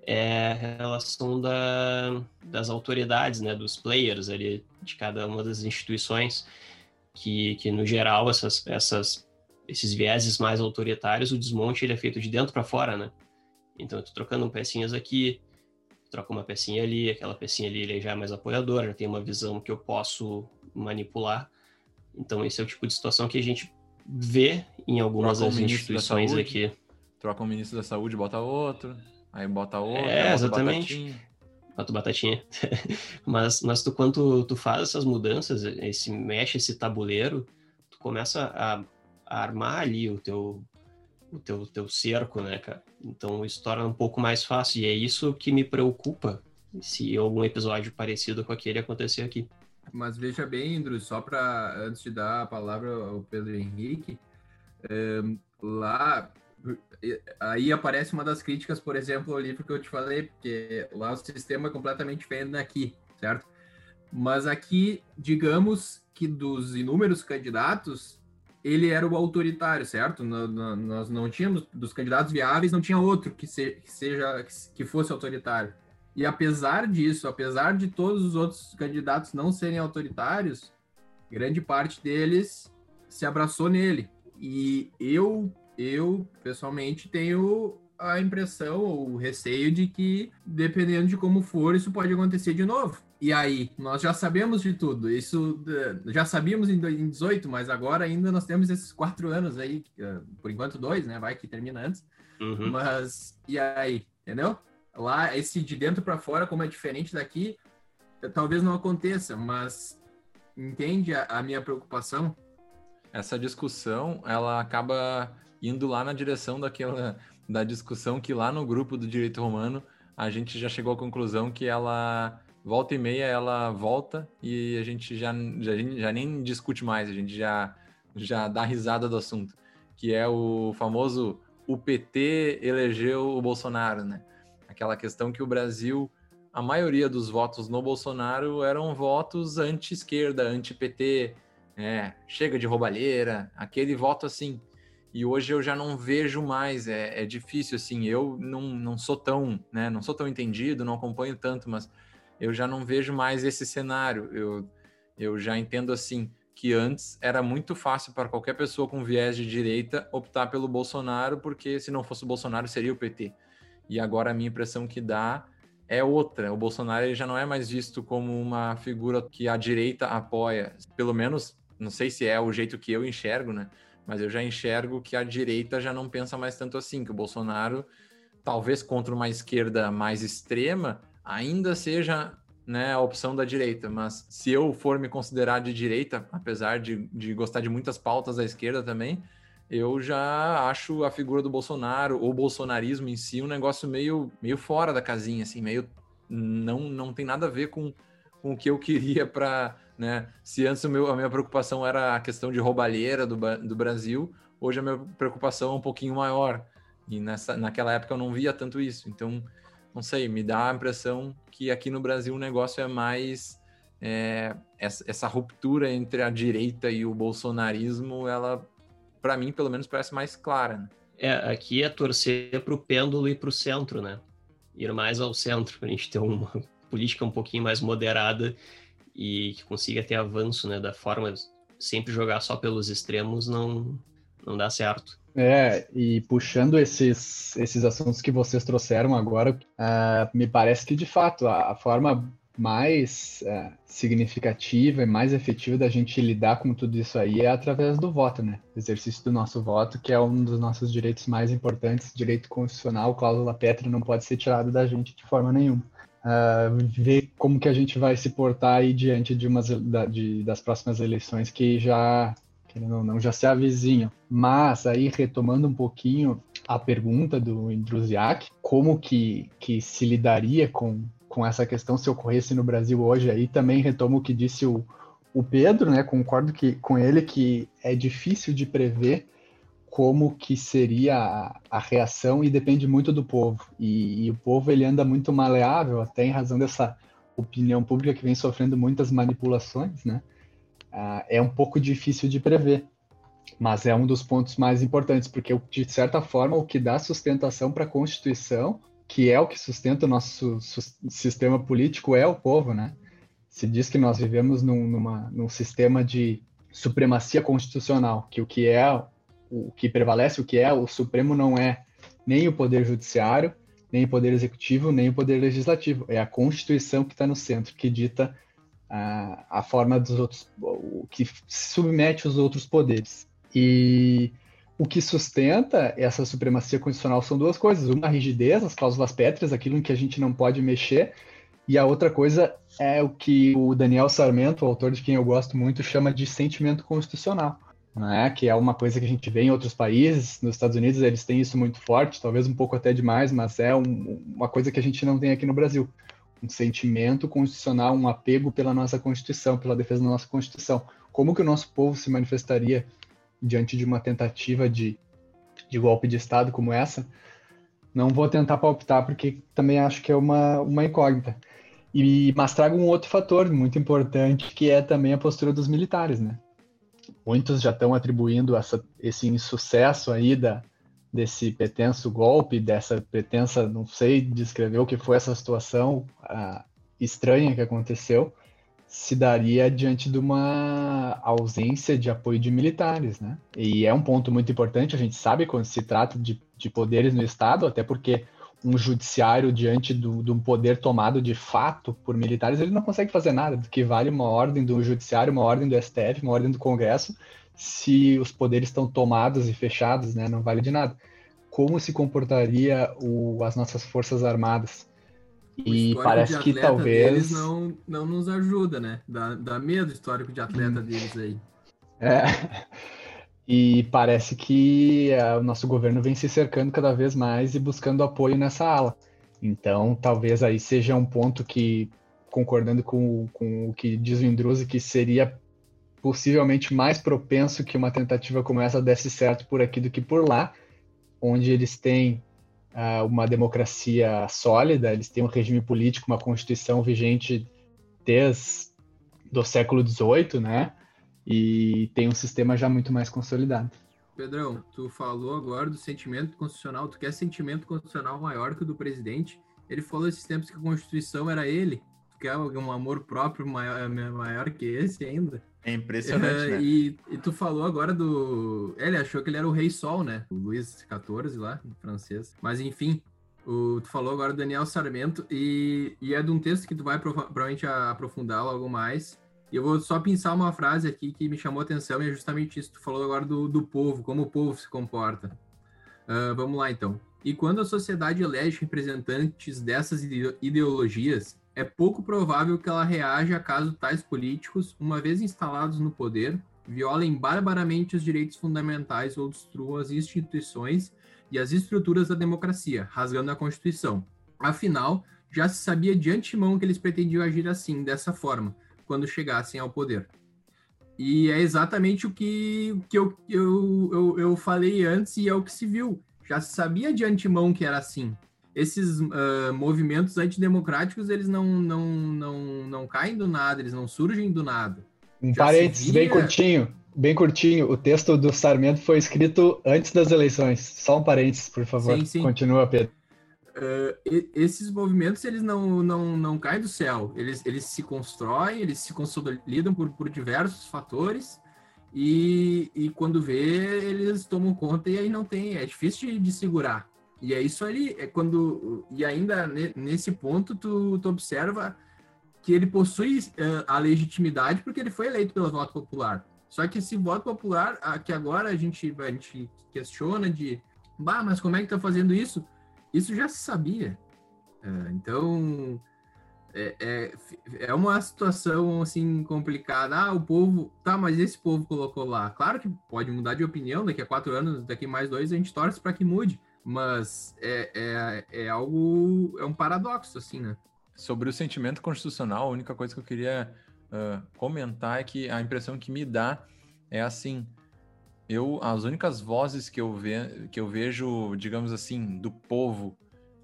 é a relação da, das autoridades, né, dos players ali de cada uma das instituições, que, que no geral essas, essas, esses vieses mais autoritários, o desmonte ele é feito de dentro para fora, né? Então, eu tô trocando pecinhas aqui, troca uma pecinha ali, aquela pecinha ali ele já é mais apoiador, já tem uma visão que eu posso manipular. Então, esse é o tipo de situação que a gente vê em algumas das instituições aqui. Troca um ministro da saúde, bota outro, aí bota outro, é, exatamente. Bota batatinha. mas, mas tu, quando tu faz essas mudanças, esse, mexe esse tabuleiro, tu começa a, a armar ali o teu, o teu, teu cerco, né, cara? Então isso torna um pouco mais fácil. E é isso que me preocupa se algum episódio parecido com aquele acontecer aqui. Mas veja bem, Andrew, só para antes de dar a palavra ao Pedro Henrique, é, lá aí aparece uma das críticas, por exemplo, ao livro que eu te falei, porque lá o sistema é completamente diferente daqui, certo? Mas aqui, digamos que dos inúmeros candidatos, ele era o autoritário, certo? nós não tínhamos, dos candidatos viáveis, não tinha outro que, se, que seja que fosse autoritário. E apesar disso, apesar de todos os outros candidatos não serem autoritários, grande parte deles se abraçou nele. E eu, eu pessoalmente tenho a impressão ou o receio de que, dependendo de como for, isso pode acontecer de novo. E aí, nós já sabemos de tudo. Isso já sabíamos em 2018, mas agora ainda nós temos esses quatro anos aí, eh, por enquanto dois, né? Vai que termina antes. Uhum. Mas e aí, entendeu? Lá, esse de dentro para fora, como é diferente daqui, talvez não aconteça, mas entende a, a, minha preocupação? Essa discussão, ela acaba indo lá na direção daquela da discussão que lá no grupo do direito romano a gente já chegou à conclusão que ela volta e meia ela volta e a gente já, já, já nem discute mais, a gente já, já dá risada do assunto, que é o famoso o PT elegeu o Bolsonaro, né? aquela questão que o Brasil, a maioria dos votos no Bolsonaro eram votos anti-esquerda, anti-PT, é, chega de roubalheira, aquele voto assim. E hoje eu já não vejo mais, é, é difícil assim. Eu não, não sou tão, né, não sou tão entendido, não acompanho tanto, mas eu já não vejo mais esse cenário. Eu, eu já entendo assim que antes era muito fácil para qualquer pessoa com viés de direita optar pelo Bolsonaro, porque se não fosse o Bolsonaro seria o PT. E agora a minha impressão que dá é outra. O Bolsonaro já não é mais visto como uma figura que a direita apoia. Pelo menos, não sei se é o jeito que eu enxergo, né? Mas eu já enxergo que a direita já não pensa mais tanto assim, que o Bolsonaro, talvez contra uma esquerda mais extrema, ainda seja né, a opção da direita. Mas se eu for me considerar de direita, apesar de, de gostar de muitas pautas da esquerda também, eu já acho a figura do Bolsonaro, ou o bolsonarismo em si, um negócio meio, meio fora da casinha, assim, meio. Não, não tem nada a ver com, com o que eu queria para. Né? Se antes meu, a minha preocupação era a questão de roubalheira do, do Brasil, hoje a minha preocupação é um pouquinho maior. E nessa, naquela época eu não via tanto isso. Então, não sei, me dá a impressão que aqui no Brasil o negócio é mais. É, essa, essa ruptura entre a direita e o bolsonarismo, ela para mim, pelo menos, parece mais clara. Né? É, aqui é torcer para o pêndulo e para o centro, né? Ir mais ao centro, para a gente ter uma política um pouquinho mais moderada e que consiga ter avanço, né? Da forma sempre jogar só pelos extremos não, não dá certo. É, e puxando esses, esses assuntos que vocês trouxeram agora, uh, me parece que de fato a, a forma mais é, significativa e mais efetiva da gente lidar com tudo isso aí é através do voto, né? O exercício do nosso voto, que é um dos nossos direitos mais importantes, direito constitucional, cláusula pétrea, não pode ser tirado da gente de forma nenhuma. Uh, ver como que a gente vai se portar aí diante de umas da, de, das próximas eleições que já não, não já se avizinham. Mas aí retomando um pouquinho a pergunta do Indruziak, como que, que se lidaria com com essa questão se ocorresse no Brasil hoje. Aí também retomo o que disse o, o Pedro, né? Concordo que, com ele que é difícil de prever como que seria a, reação e depende muito do povo. E, e, o povo ele anda muito maleável, até em razão dessa opinião pública que vem sofrendo muitas manipulações, né? Ah, é um pouco difícil de prever, mas é um dos pontos mais importantes, porque de certa forma o que dá sustentação para a Constituição que é o que sustenta o nosso sistema político é o povo, né? Se diz que nós vivemos num, numa, num sistema de supremacia constitucional, que o que é o que prevalece, o que é o Supremo não é nem o poder judiciário, nem o poder executivo, nem o poder legislativo. É a Constituição que está no centro, que dita a, a forma dos outros, o que submete os outros poderes. E o que sustenta essa supremacia constitucional são duas coisas: uma, a rigidez, as cláusulas pétreas, aquilo em que a gente não pode mexer, e a outra coisa é o que o Daniel Sarmento, autor de quem eu gosto muito, chama de sentimento constitucional, né? que é uma coisa que a gente vê em outros países. Nos Estados Unidos eles têm isso muito forte, talvez um pouco até demais, mas é um, uma coisa que a gente não tem aqui no Brasil. Um sentimento constitucional, um apego pela nossa Constituição, pela defesa da nossa Constituição. Como que o nosso povo se manifestaria diante de uma tentativa de, de golpe de Estado como essa? Não vou tentar palpitar, porque também acho que é uma, uma incógnita. E, mas trago um outro fator muito importante, que é também a postura dos militares, né? Muitos já estão atribuindo essa, esse insucesso aí da, desse pretenso golpe, dessa pretensa, não sei descrever o que foi essa situação estranha que aconteceu, se daria diante de uma ausência de apoio de militares, né? E é um ponto muito importante, a gente sabe quando se trata de, de poderes no Estado, até porque um judiciário diante do, de um poder tomado de fato por militares, ele não consegue fazer nada, do que vale uma ordem do judiciário, uma ordem do STF, uma ordem do Congresso, se os poderes estão tomados e fechados, né, não vale de nada. Como se comportaria o, as nossas forças armadas? E parece que talvez não, não nos ajuda, né? Dá, dá medo o histórico de atleta hum. deles aí. É. E parece que uh, o nosso governo vem se cercando cada vez mais e buscando apoio nessa ala. Então, talvez aí seja um ponto que, concordando com, com o que diz o Indruzi, que seria possivelmente mais propenso que uma tentativa como essa desse certo por aqui do que por lá, onde eles têm uh, uma democracia sólida, eles têm um regime político, uma constituição vigente desde do século XVIII, né? E tem um sistema já muito mais consolidado. Pedrão, tu falou agora do sentimento constitucional, tu quer sentimento constitucional maior que o do presidente? Ele falou esses tempos que a Constituição era ele. Tu quer um amor próprio maior, maior que esse ainda? É impressionante, é, né? E, e, tu falou agora do... Ele achou que ele era o Rei Sol, né? O Luís XIV lá, em francês. Mas enfim, o, tu falou agora do Daniel Sarmento e, e é de um texto que tu vai provavelmente aprofundar logo mais e eu vou só pensar uma frase aqui que me chamou a atenção e é justamente isso. Tu falou agora do, do povo, como o povo se comporta. Uh, vamos lá, então. E quando a sociedade elege representantes dessas ideologias, é pouco provável que ela reaja caso tais políticos, uma vez instalados no poder, violem barbaramente os direitos fundamentais ou destruam as instituições e as estruturas da democracia, rasgando a Constituição. Afinal, já se sabia de antemão que eles pretendiam agir assim, dessa forma, quando chegassem ao poder. E é exatamente o que, que eu, eu, eu, eu falei antes e é o que se viu. Já se sabia de antemão que era assim. Esses uh, movimentos antidemocráticos, eles não, não, não, não caem do nada, eles não surgem do nada. Um Já parênteses via... bem curtinho, bem curtinho. O texto do Sarmento foi escrito antes das eleições. Só um parênteses, por favor. Sim, sim. Continua, Pedro. Uh, esses movimentos eles não, não, não caem do céu, eles, eles se constroem, eles se consolidam por, por diversos fatores e, e quando vê eles tomam conta e aí não tem, é difícil de, de segurar. E é isso ali, é quando e ainda nesse ponto tu, tu observa que ele possui uh, a legitimidade porque ele foi eleito pelo voto popular. Só que esse voto popular, que agora a gente, a gente questiona de, bah, mas como é que tá fazendo isso? Isso já se sabia. É, então, é, é, é, uma situação assim complicada. Ah, o povo. Tá, mas esse povo colocou lá. Claro que pode mudar de opinião daqui a quatro anos, daqui mais dois, a gente torce para que mude. Mas é, é, é algo. É um paradoxo, assim, né? Sobre o sentimento constitucional, a única coisa que eu queria uh, comentar é que a impressão que me dá é assim eu as únicas vozes que eu, ve, que eu vejo, digamos assim, do povo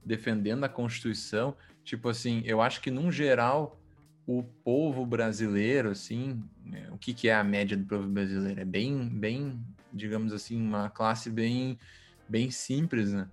defendendo a Constituição, tipo assim, eu acho que num geral o povo brasileiro, assim, né, o que, que é a média do povo brasileiro? É bem, bem, digamos assim, uma classe bem, bem simples, né?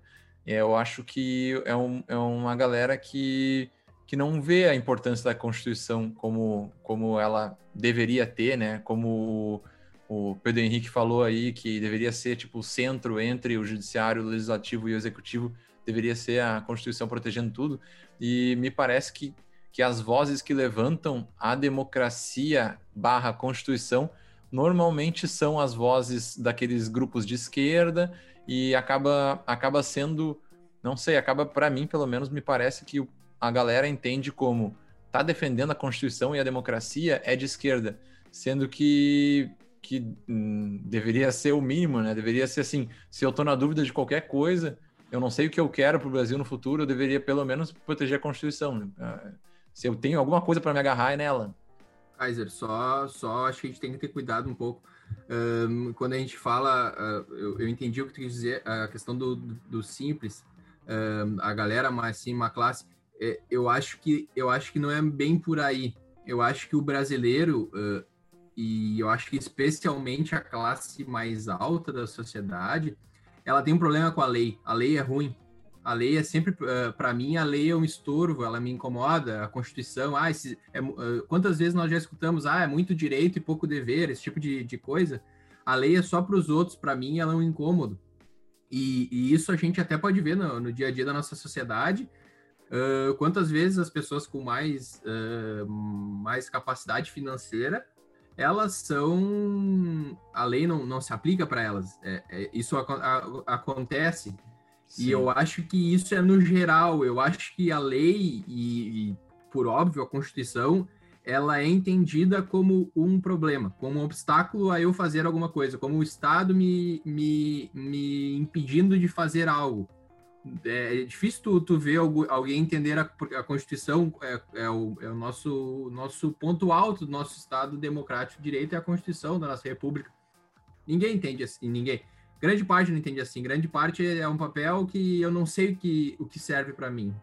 Eu acho que é, um, é uma galera que, que não vê a importância da Constituição como, como ela deveria ter, né? Como o, Pedro Henrique falou aí, que deveria ser tipo o centro entre o judiciário, o legislativo e o executivo, deveria ser a Constituição protegendo tudo. E me parece que, que as vozes que levantam a democracia barra Constituição normalmente são as vozes daqueles grupos de esquerda e acaba, acaba sendo, não sei, acaba para mim, pelo menos, me parece que a galera entende como tá defendendo a Constituição e a democracia é de esquerda, sendo que que hum, deveria ser o mínimo, né? Deveria ser assim, se eu tô na dúvida de qualquer coisa, eu não sei o que eu quero para o Brasil no futuro, eu deveria pelo menos proteger a Constituição. Né? Ah, se eu tenho alguma coisa para me agarrar é nela. Kaiser, só, só acho que a gente tem que ter cuidado um pouco. Um, quando a gente fala, uh, eu, eu, entendi o que tu quis dizer, a questão do, do, do simples, um, a galera mais sim, uma classe, é, eu acho que eu acho que não é bem por aí. Eu acho que o brasileiro uh, e eu acho que especialmente a classe mais alta da sociedade, ela tem um problema com a lei. A lei é ruim. A lei é sempre, uh, para mim, a lei é um estorvo, ela me incomoda. A Constituição, ah, esse, é, uh, quantas vezes nós já escutamos, ah, é muito direito e pouco dever, esse tipo de, de coisa. A lei é só para os outros, para mim, ela é um incômodo. E, e, isso a gente até pode ver no, no dia a dia da nossa sociedade. Uh, quantas vezes as pessoas com mais, mais capacidade financeira elas são. A lei não, não se aplica para elas. É, é, isso a, a, acontece. Sim. E eu acho que isso é no geral. Eu acho que a lei, e, e, por óbvio, a Constituição, ela é entendida como um problema, como um obstáculo a eu fazer alguma coisa, como o Estado me, me, me impedindo de fazer algo é difícil tu, tu ver alguém entender a, a Constituição é, é, o, é o nosso, nosso ponto alto do nosso Estado democrático de direito é a Constituição da nossa República. Ninguém entende assim, ninguém. Grande parte não entende assim. Grande parte é um papel que eu não sei o que, o que serve para mim.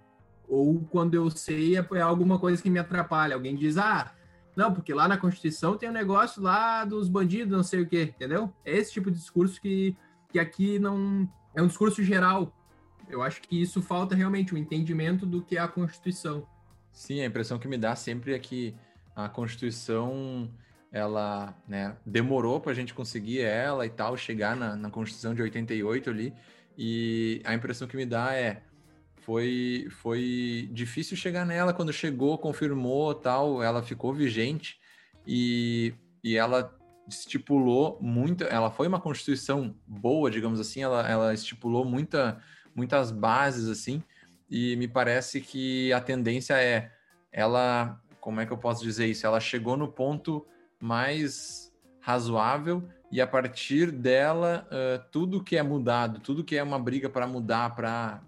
Ou quando eu sei é, é alguma coisa que me atrapalha. Alguém diz, ah, não, porque lá na Constituição tem um negócio lá dos bandidos, não sei o quê, entendeu? É esse tipo de discurso que, que aqui não. É um discurso geral eu acho que isso falta realmente o um entendimento do que é a Constituição. Sim, a impressão que me dá sempre é que a Constituição ela né, demorou para a gente conseguir ela e tal, chegar na, na Constituição de 88 ali, e a impressão que me dá é foi, foi difícil chegar nela, quando chegou, confirmou tal, ela ficou vigente e, e ela estipulou muito, ela foi uma Constituição boa, digamos assim, ela, ela estipulou muita muitas bases assim, e me parece que a tendência é ela, como é que eu posso dizer isso? Ela chegou no ponto mais razoável e a partir dela uh, tudo que é mudado, tudo que é uma briga para mudar, para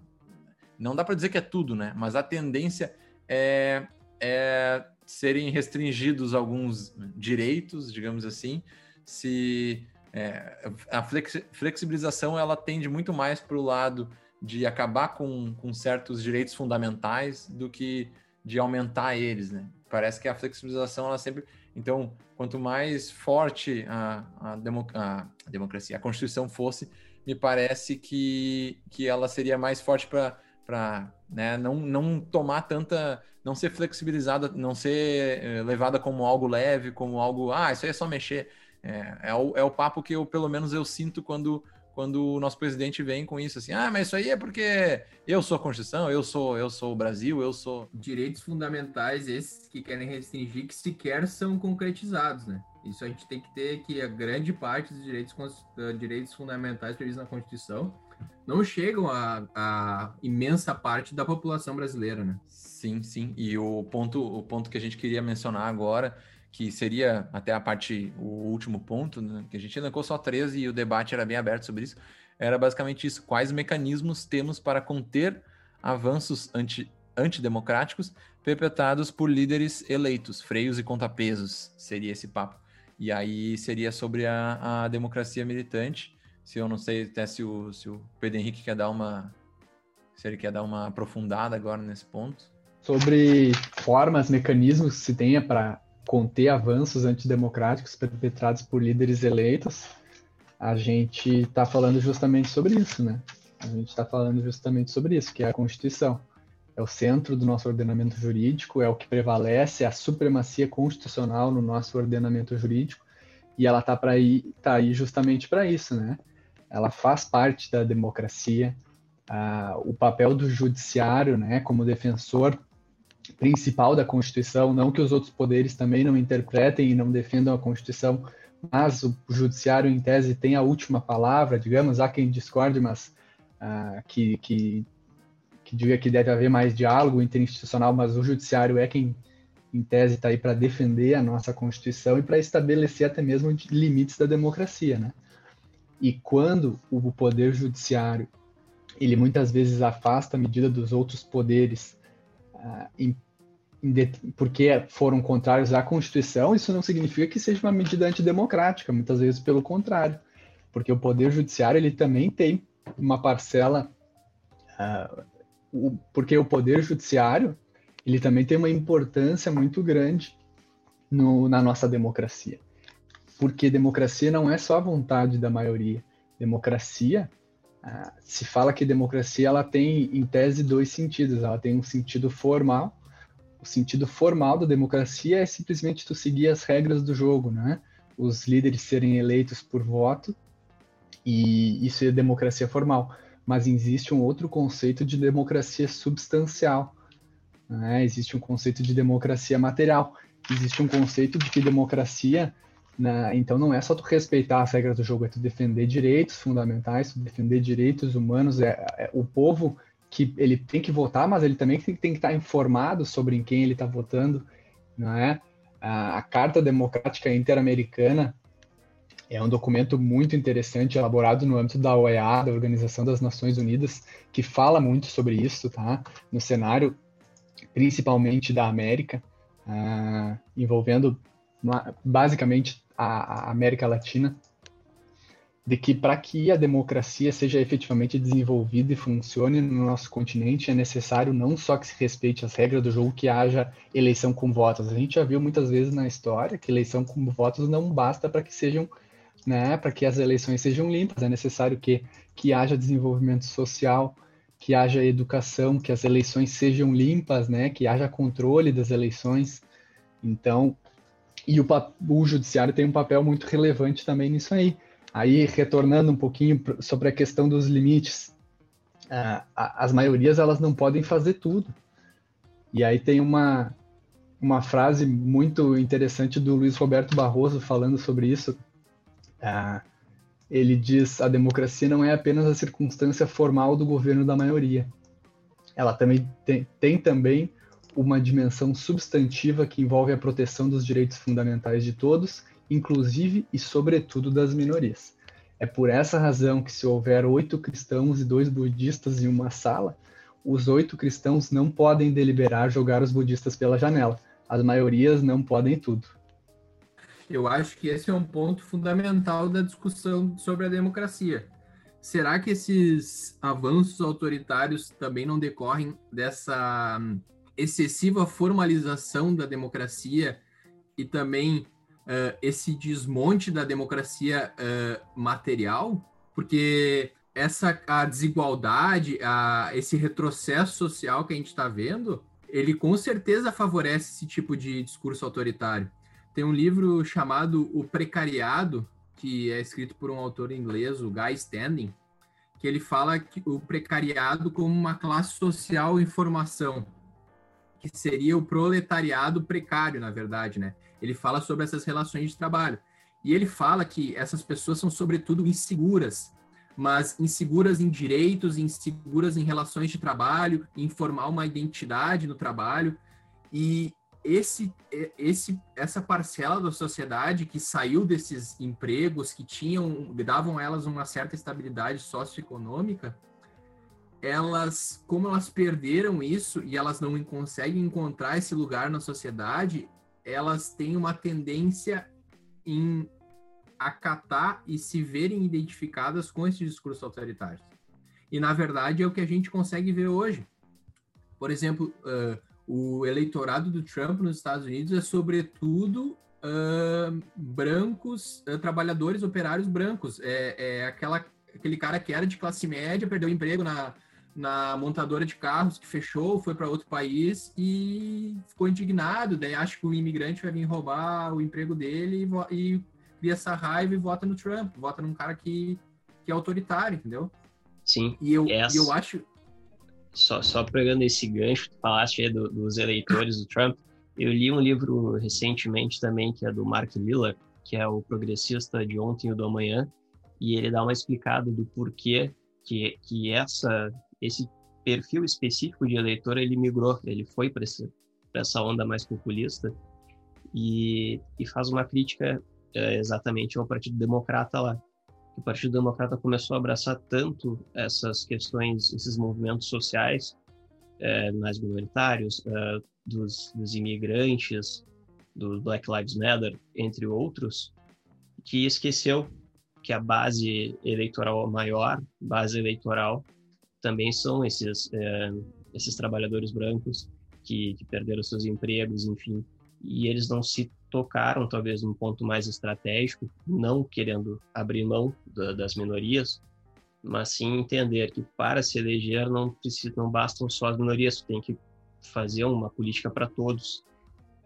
não dá para dizer que é tudo, né? Mas a tendência é, é serem restringidos alguns direitos, digamos assim, se é, a flexibilização ela tende muito mais para o lado de acabar com, com certos direitos fundamentais do que de aumentar eles, né? Parece que a flexibilização, ela sempre... Então, quanto mais forte a, a, a democracia, a Constituição fosse, me parece que, que ela seria mais forte para né, não, não tomar tanta... não ser flexibilizada, não ser eh, levada como algo leve, como algo... Ah, isso aí é só mexer. É, é, o, é o papo que eu, pelo menos, eu sinto quando quando o nosso presidente vem com isso assim, ah, mas isso aí é porque eu sou a Constituição, eu sou, eu sou o Brasil, eu sou direitos fundamentais esses que querem restringir que sequer são concretizados, né? Isso a gente tem que ter que a grande parte dos direitos, direitos fundamentais previstos na Constituição não chegam a, a, imensa parte da população brasileira, né? Sim, sim. E o ponto, o ponto que a gente queria mencionar agora que seria até a parte, o último ponto, né, que a gente elencou só 13 e o debate era bem aberto sobre isso, era basicamente isso. Quais mecanismos temos para conter avanços anti, antidemocráticos perpetrados por líderes eleitos, freios e contrapesos, seria esse papo. E aí seria sobre a, a democracia militante. Se eu não sei até se o, se o Pedro Henrique quer dar uma. Se ele quer dar uma aprofundada agora nesse ponto. Sobre formas, mecanismos que se tenha para conter avanços antidemocráticos perpetrados por líderes eleitos, a gente está falando justamente sobre isso, né? A gente está falando justamente sobre isso, que é a Constituição. É o centro do nosso ordenamento jurídico, é o que prevalece, é a supremacia constitucional no nosso ordenamento jurídico, e ela está tá aí justamente para isso, né? Ela faz parte da democracia, ah, o papel do judiciário, né, como defensor principal da Constituição, não que os outros poderes também não interpretem e não defendam a Constituição, mas o judiciário, em tese, tem a última palavra, digamos, há quem discorde, mas uh, que, que, que diga que deve haver mais diálogo interinstitucional, mas o judiciário é quem, em tese, está aí para defender a nossa Constituição e para estabelecer até mesmo limites da democracia, né? E quando o poder judiciário, ele muitas vezes afasta a medida dos outros poderes, em porque foram contrários à Constituição, isso não significa que seja uma medida antidemocrática, muitas vezes pelo contrário, porque o Poder Judiciário ele também tem uma parcela, uh, o, porque o Poder Judiciário ele também tem uma importância muito grande no, na nossa democracia, porque democracia não é só a vontade da maioria, democracia uh, se fala que democracia ela tem em tese dois sentidos, ela tem um sentido formal o sentido formal da democracia é simplesmente tu seguir as regras do jogo, né? Os líderes serem eleitos por voto e isso é democracia formal. Mas existe um outro conceito de democracia substancial. Né? Existe um conceito de democracia material. Existe um conceito de que democracia, né? então não é só tu respeitar as regras do jogo, é tu defender direitos fundamentais, tu defender direitos humanos. É, é o povo que ele tem que votar, mas ele também tem, tem que estar informado sobre em quem ele está votando, não é? A, a Carta Democrática Interamericana é um documento muito interessante, elaborado no âmbito da OEA, da Organização das Nações Unidas, que fala muito sobre isso, tá? No cenário, principalmente da América, uh, envolvendo basicamente a, a América Latina de que para que a democracia seja efetivamente desenvolvida e funcione no nosso continente é necessário não só que se respeite as regras do jogo, que haja eleição com votos. A gente já viu muitas vezes na história que eleição com votos não basta para que sejam, né, para que as eleições sejam limpas. É necessário que que haja desenvolvimento social, que haja educação, que as eleições sejam limpas, né, que haja controle das eleições. Então, e o, o judiciário tem um papel muito relevante também nisso aí Aí, retornando um pouquinho sobre a questão dos limites, uh, as maiorias elas não podem fazer tudo. E aí tem uma, uma frase muito interessante do Luiz Roberto Barroso falando sobre isso. Uh, ele diz: a democracia não é apenas a circunstância formal do governo da maioria. Ela também tem, tem também uma dimensão substantiva que envolve a proteção dos direitos fundamentais de todos inclusive e sobretudo das minorias. É por essa razão que, se houver oito cristãos e dois budistas em uma sala, os oito cristãos não podem deliberar jogar os budistas pela janela. As maiorias não podem tudo. Eu acho que esse é um ponto fundamental da discussão sobre a democracia. Será que esses avanços autoritários também não decorrem dessa excessiva formalização da democracia e também uh, esse desmonte da democracia uh, material, porque essa a desigualdade, a, esse retrocesso social que a gente está vendo, ele com certeza favorece esse tipo de discurso autoritário. Tem um livro chamado O Precariado, que é escrito por um autor inglês, o Guy Standing, que ele fala que o precariado como uma classe social em formação, que seria o proletariado precário, na verdade, né? Ele fala sobre essas relações de trabalho. E ele fala que essas pessoas são, sobretudo, inseguras, mas inseguras em direitos, inseguras em relações de trabalho, em formar uma identidade no trabalho. E esse, esse, essa parcela da sociedade que saiu desses empregos, que tinham, davam a elas uma certa estabilidade socioeconômica, elas, como elas perderam isso e elas não conseguem encontrar esse lugar na sociedade, elas têm uma tendência em acatar e se verem identificadas com esses discursos autoritários. E, na verdade, é o que a gente consegue ver hoje. Por exemplo, uh, o eleitorado do Trump nos Estados Unidos é, sobretudo, uh, brancos, uh, trabalhadores operários brancos. É, é aquela, aquele cara que era de classe média, perdeu emprego na, na montadora de carros que fechou, foi para outro país e ficou indignado. Daí acha que o imigrante vai vir roubar o emprego dele e, e cria essa raiva e vota no Trump, vota num cara que, que é autoritário, entendeu? Sim. E eu, essa... eu acho. Só, só pegando esse gancho, tu falaste aí do, dos eleitores do Trump. Eu li um livro recentemente também, que é do Mark Miller, que é o progressista de ontem e do amanhã, e ele dá uma explicada do porquê que, que essa, esse perfil específico de eleitor ele migrou, ele foi para essa onda mais populista e, e faz uma crítica é, exatamente ao Partido Democrata lá. O Partido Democrata começou a abraçar tanto essas questões, esses movimentos sociais é, mais minoritários, é, dos, dos imigrantes, do Black Lives Matter, entre outros, que esqueceu que a base eleitoral maior, base eleitoral, também são esses, é, esses trabalhadores brancos que, que, perderam seus empregos, enfim, e eles não se tocaram, talvez, num ponto mais estratégico, não querendo abrir mão da, das minorias, mas sim entender que para se eleger não precisa, não bastam só as minorias, tem que fazer uma política para todos.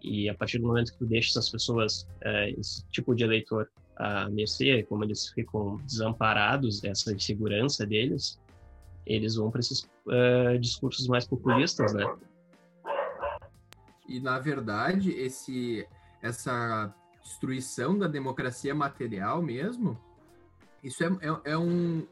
E a partir do momento que tu deixa essas pessoas, é, esse tipo de eleitor, a mercê, como eles ficam desamparados dessa insegurança deles, eles vão para esses uh, discursos mais populistas, né? E na verdade, esse essa destruição da democracia material mesmo, isso é, é, é um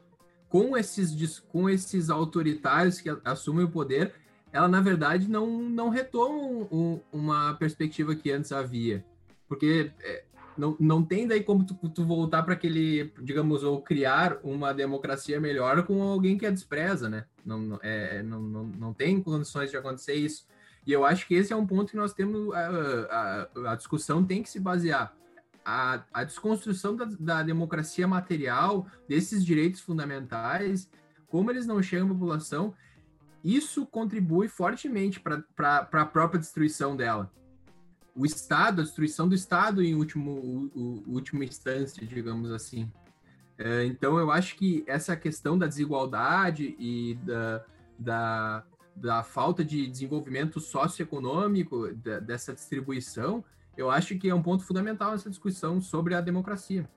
com esses com esses autoritários que assumem o poder, ela na verdade não não retoma um, uma perspectiva que antes havia, porque é, não, não tem daí como tu, tu voltar para aquele, digamos, ou criar uma democracia melhor com alguém que a despreza, né? Não, não, é, não, não, não tem condições de acontecer isso. E eu acho que esse é um ponto que nós temos, a, a, a discussão tem que se basear. A, a desconstrução da, da, democracia material, desses direitos fundamentais, como eles não chegam à população, isso contribui fortemente para a própria destruição dela o Estado, a destruição do Estado em último, o, o, última instância, digamos assim. É, então, eu acho que essa questão da desigualdade e da, da, da falta de desenvolvimento socioeconômico da, dessa distribuição, eu acho que é um ponto fundamental nessa discussão sobre a democracia.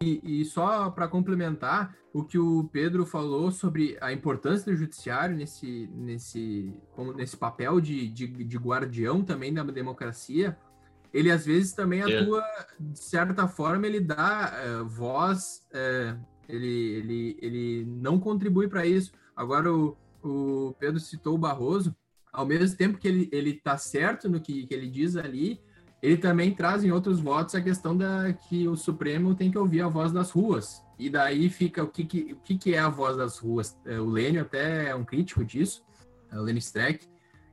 E, e só para complementar o que o Pedro falou sobre a importância do judiciário nesse, nesse, como, nesse papel de, de, de guardião também da democracia, ele às vezes também é. atua, de certa forma, ele dá uh, voz, uh, ele, ele, ele não contribui para isso. Agora, o, o Pedro citou o Barroso, ao mesmo tempo que ele, ele tá certo no que, que ele diz ali, ele também traz em outros votos a questão da que o Supremo tem que ouvir a voz das ruas. E daí fica o que, que, o que, que é a voz das ruas. É, o Lênio até é um crítico disso, é o Lênio Streck.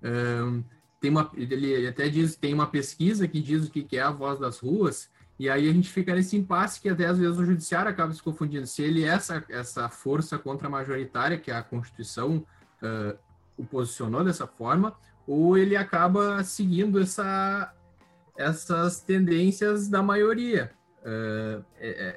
Um, tem uma, ele até diz tem uma pesquisa que diz o que, que é a voz das ruas, e aí a gente fica nesse impasse que até às vezes o judiciário acaba se confundindo. Se ele é essa, essa força contra-majoritária que a Constituição uh, o posicionou dessa forma, ou ele acaba seguindo essa, essas tendências da maioria. Uh,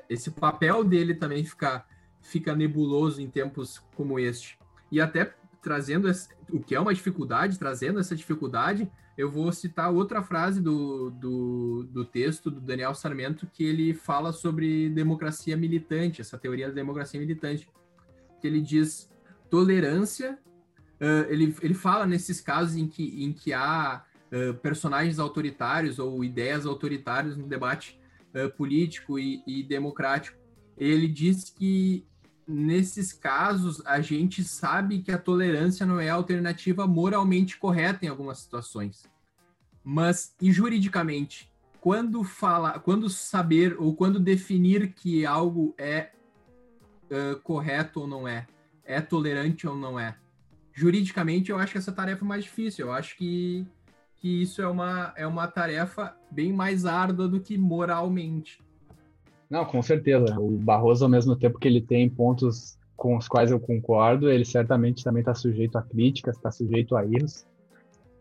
esse papel dele também fica, fica nebuloso em tempos como este. E até trazendo esse, o que é uma dificuldade, trazendo essa dificuldade, eu vou citar outra frase do, do, do texto do Daniel Sarmento, que ele fala sobre democracia militante, essa teoria da democracia militante, que ele diz tolerância, uh, ele, ele fala nesses casos em que, em que há uh, personagens autoritários ou ideias autoritárias no debate uh, político e, e, democrático. Ele diz que nesses casos a gente sabe que a tolerância não é a alternativa moralmente correta em algumas situações. Mas e juridicamente, quando fala, quando saber ou quando definir que algo é uh, correto ou não é, é tolerante ou não é? Juridicamente, eu acho que essa tarefa é mais difícil. Eu acho que que isso é uma, é uma tarefa bem mais árdua do que moralmente. Não, com certeza. O Barroso, ao mesmo tempo que ele tem pontos com os quais eu concordo, ele certamente também está sujeito a críticas, está sujeito a erros.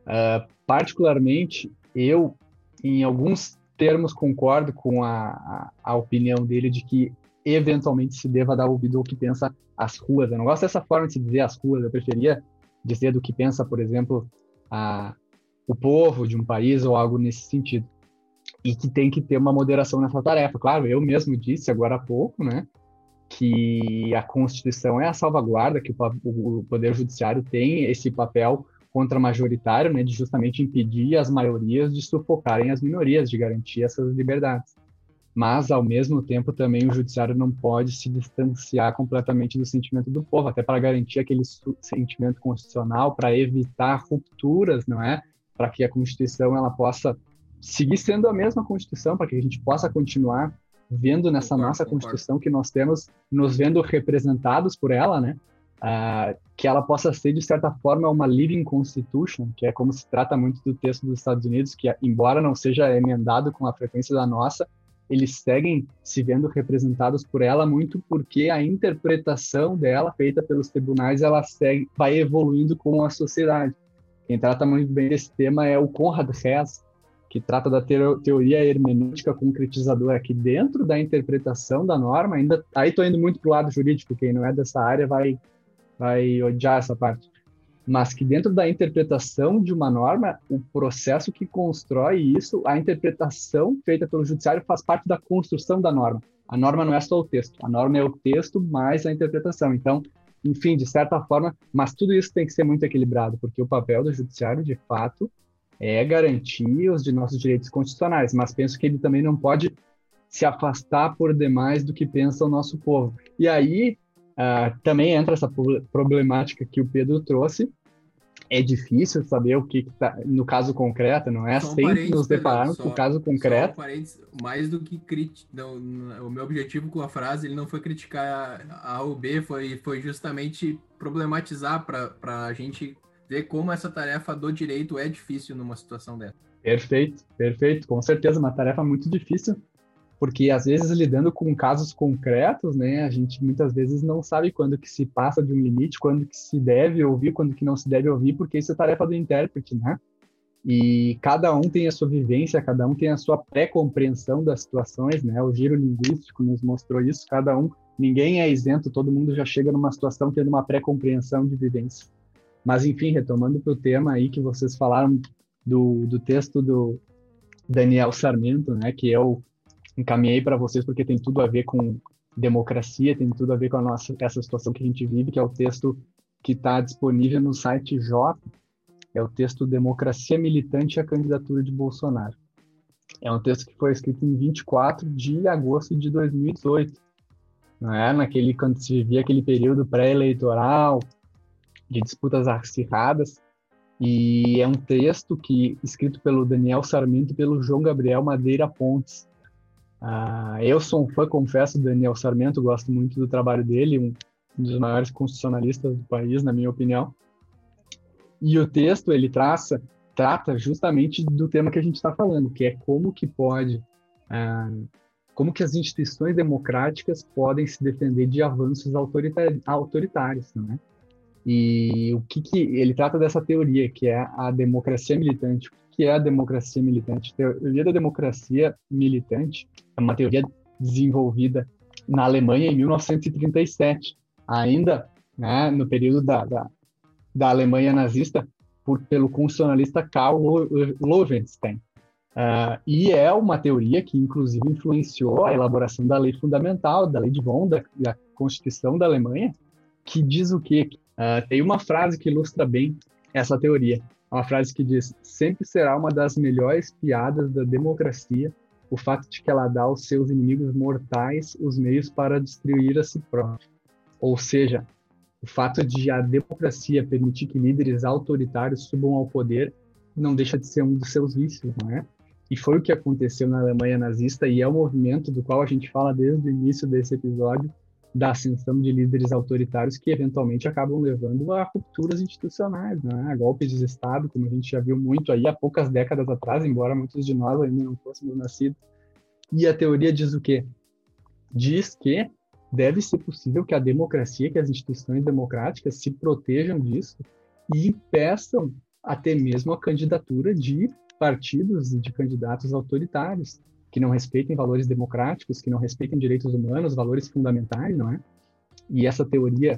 Uh, particularmente, eu, em alguns termos, concordo com a, a, a opinião dele de que eventualmente se deva dar ouvido ao que pensa as ruas. Eu não gosto dessa forma de se dizer as ruas, eu preferia dizer do que pensa, por exemplo, a, o povo de um país ou algo nesse sentido. E que tem que ter uma moderação nessa tarefa. Claro, eu mesmo disse agora há pouco, né, que a Constituição é a salvaguarda, que o, Poder Judiciário tem esse papel contra-majoritário, né, de justamente impedir as maiorias de sufocarem as minorias, de garantir essas liberdades mas ao mesmo tempo também o judiciário não pode se distanciar completamente do sentimento do povo, até para garantir aquele sentimento constitucional, para evitar rupturas, não é? Para que a Constituição ela possa seguir sendo a mesma Constituição, para que a gente possa continuar vendo nessa concordo, nossa concordo. Constituição que nós temos, nos vendo representados por ela, né? Uh, que ela possa ser, de certa forma, uma living constitution, que é como se trata muito do texto dos Estados Unidos, que, embora não seja emendado com a frequência da nossa, eles seguem se vendo representados por ela muito porque a interpretação dela feita pelos tribunais ela segue vai evoluindo com a sociedade. Quem trata muito bem desse tema é o Conrad Hess, que trata da teoria hermenêutica concretizadora, que dentro da interpretação da norma, ainda aí estou indo muito para o lado jurídico, quem não é dessa área vai vai odiar essa parte mas que dentro da interpretação de uma norma, o processo que constrói isso, a interpretação feita pelo judiciário faz parte da construção da norma. A norma não é só o texto, a norma é o texto mais a interpretação. Então, enfim, de certa forma, mas tudo isso tem que ser muito equilibrado, porque o papel do judiciário, de fato, é garantir os de nossos direitos constitucionais, mas penso que ele também não pode se afastar por demais do que pensa o nosso povo. E aí, Uh, também entra essa problemática que o Pedro trouxe. É difícil saber o que, está no caso concreto, não é? Sempre nos depararmos com o caso concreto. mais do que crítico, o meu objetivo com a frase ele não foi criticar a A ou B, foi, foi justamente problematizar para a gente ver como essa tarefa do direito é difícil numa situação dessa. Perfeito, perfeito. Com certeza, uma tarefa muito difícil, porque às vezes lidando com casos concretos, né, a gente muitas vezes não sabe quando que se passa de um limite, quando que se deve ouvir, quando que não se deve ouvir, porque isso é tarefa do intérprete, né? E cada um tem a sua vivência, cada um tem a sua pré-compreensão das situações, né? O giro linguístico nos mostrou isso, cada um, ninguém é isento, todo mundo já chega numa situação tendo uma pré-compreensão de vivência. Mas enfim, retomando para o tema aí que vocês falaram do, do texto do Daniel Sarmento, né, que é o encaminhei para vocês porque tem tudo a ver com democracia, tem tudo a ver com a nossa essa situação que a gente vive, que é o texto que está disponível no site J, é o texto Democracia Militante e a Candidatura de Bolsonaro. É um texto que foi escrito em 24 de agosto de 2018, não é? Naquele quando se vivia aquele período pré-eleitoral de disputas acirradas, e é um texto que escrito pelo Daniel Sarmento e pelo João Gabriel Madeira Pontes. Uh, eu sou um fã, confesso, do Daniel Sarmento, gosto muito do trabalho dele, um, dos maiores constitucionalistas do país, na minha opinião. E o texto ele traça, trata justamente do tema que a gente está falando, que é como que pode, uh, como que as instituições democráticas podem se defender de avanços autoritários, né? E o que, que ele trata dessa teoria, que é a democracia militante. O que é a democracia militante? A teoria da democracia militante é uma teoria desenvolvida na Alemanha em 1937, ainda né, no período da, da, da Alemanha nazista, por, pelo constitucionalista Karl Loewenstein. Uh, e é uma teoria que, inclusive, influenciou a elaboração da lei fundamental, da lei de Bonn, da, Constituição da Alemanha, que diz o quê? Uh, tem uma frase que ilustra bem essa teoria. Uma frase que diz: sempre será uma das melhores piadas da democracia o fato de que ela dá aos seus inimigos mortais os meios para destruir a si própria. Ou seja, o fato de a democracia permitir que líderes autoritários subam ao poder não deixa de ser um dos seus vícios, não é? E foi o que aconteceu na Alemanha nazista e é o movimento do qual a gente fala desde o início desse episódio, da ascensão de líderes autoritários que eventualmente acabam levando a rupturas institucionais, né? a golpes de Estado, como a gente já viu muito aí há poucas décadas atrás, embora muitos de nós ainda não fôssemos nascidos. E a teoria diz o quê? Diz que deve ser possível que a democracia, que as instituições democráticas se protejam disso e impeçam até mesmo a candidatura de partidos e de candidatos autoritários, que não respeitem valores democráticos, que não respeitem direitos humanos, valores fundamentais, não é? E essa teoria,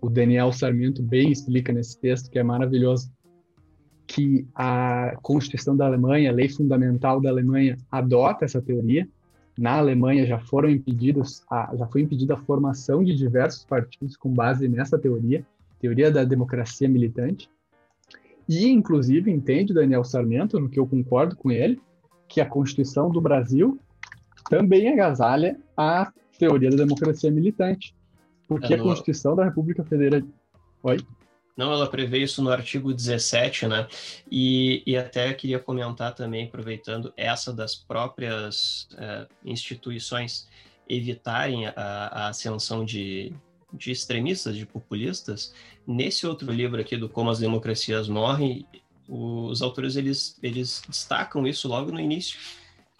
o Daniel Sarmento bem explica nesse texto, que é maravilhoso, que a Constituição da Alemanha, a lei fundamental da Alemanha, adota essa teoria. Na Alemanha já foram impedidos, a, já foi impedida a formação de diversos partidos com base nessa teoria, teoria da democracia militante. E, inclusive, entende Daniel Sarmento, no que eu concordo com ele, que a Constituição do Brasil também agasalha a teoria da democracia militante. Porque é, a Constituição da República Federal. Oi? Não, ela prevê isso no artigo 17, né? E, e até queria comentar também, aproveitando essa das próprias é, instituições evitarem a, a ascensão de, de extremistas, de populistas. Nesse outro livro aqui do Como as Democracias Morrem, os autores eles, eles destacam isso logo no início,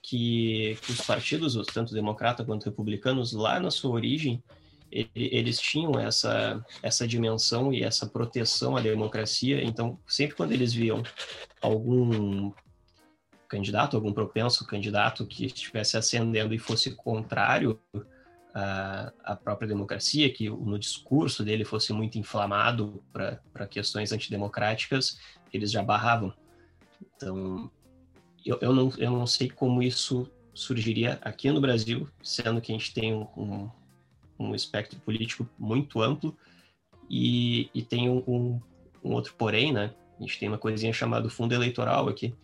que os partidos, tanto democrata quanto republicanos, lá na sua origem, eles tinham essa, essa dimensão e essa proteção à democracia. Então, sempre quando eles viam algum candidato, algum propenso candidato que estivesse ascendendo e fosse contrário à, à própria democracia, que no discurso dele fosse muito inflamado para questões antidemocráticas, eles já barravam. Então, eu, eu, não, eu não sei como isso surgiria aqui no Brasil, sendo que a gente tem um um espectro político muito amplo e, e tem um, um, um, outro porém, né? A gente tem uma coisinha chamada fundo eleitoral aqui,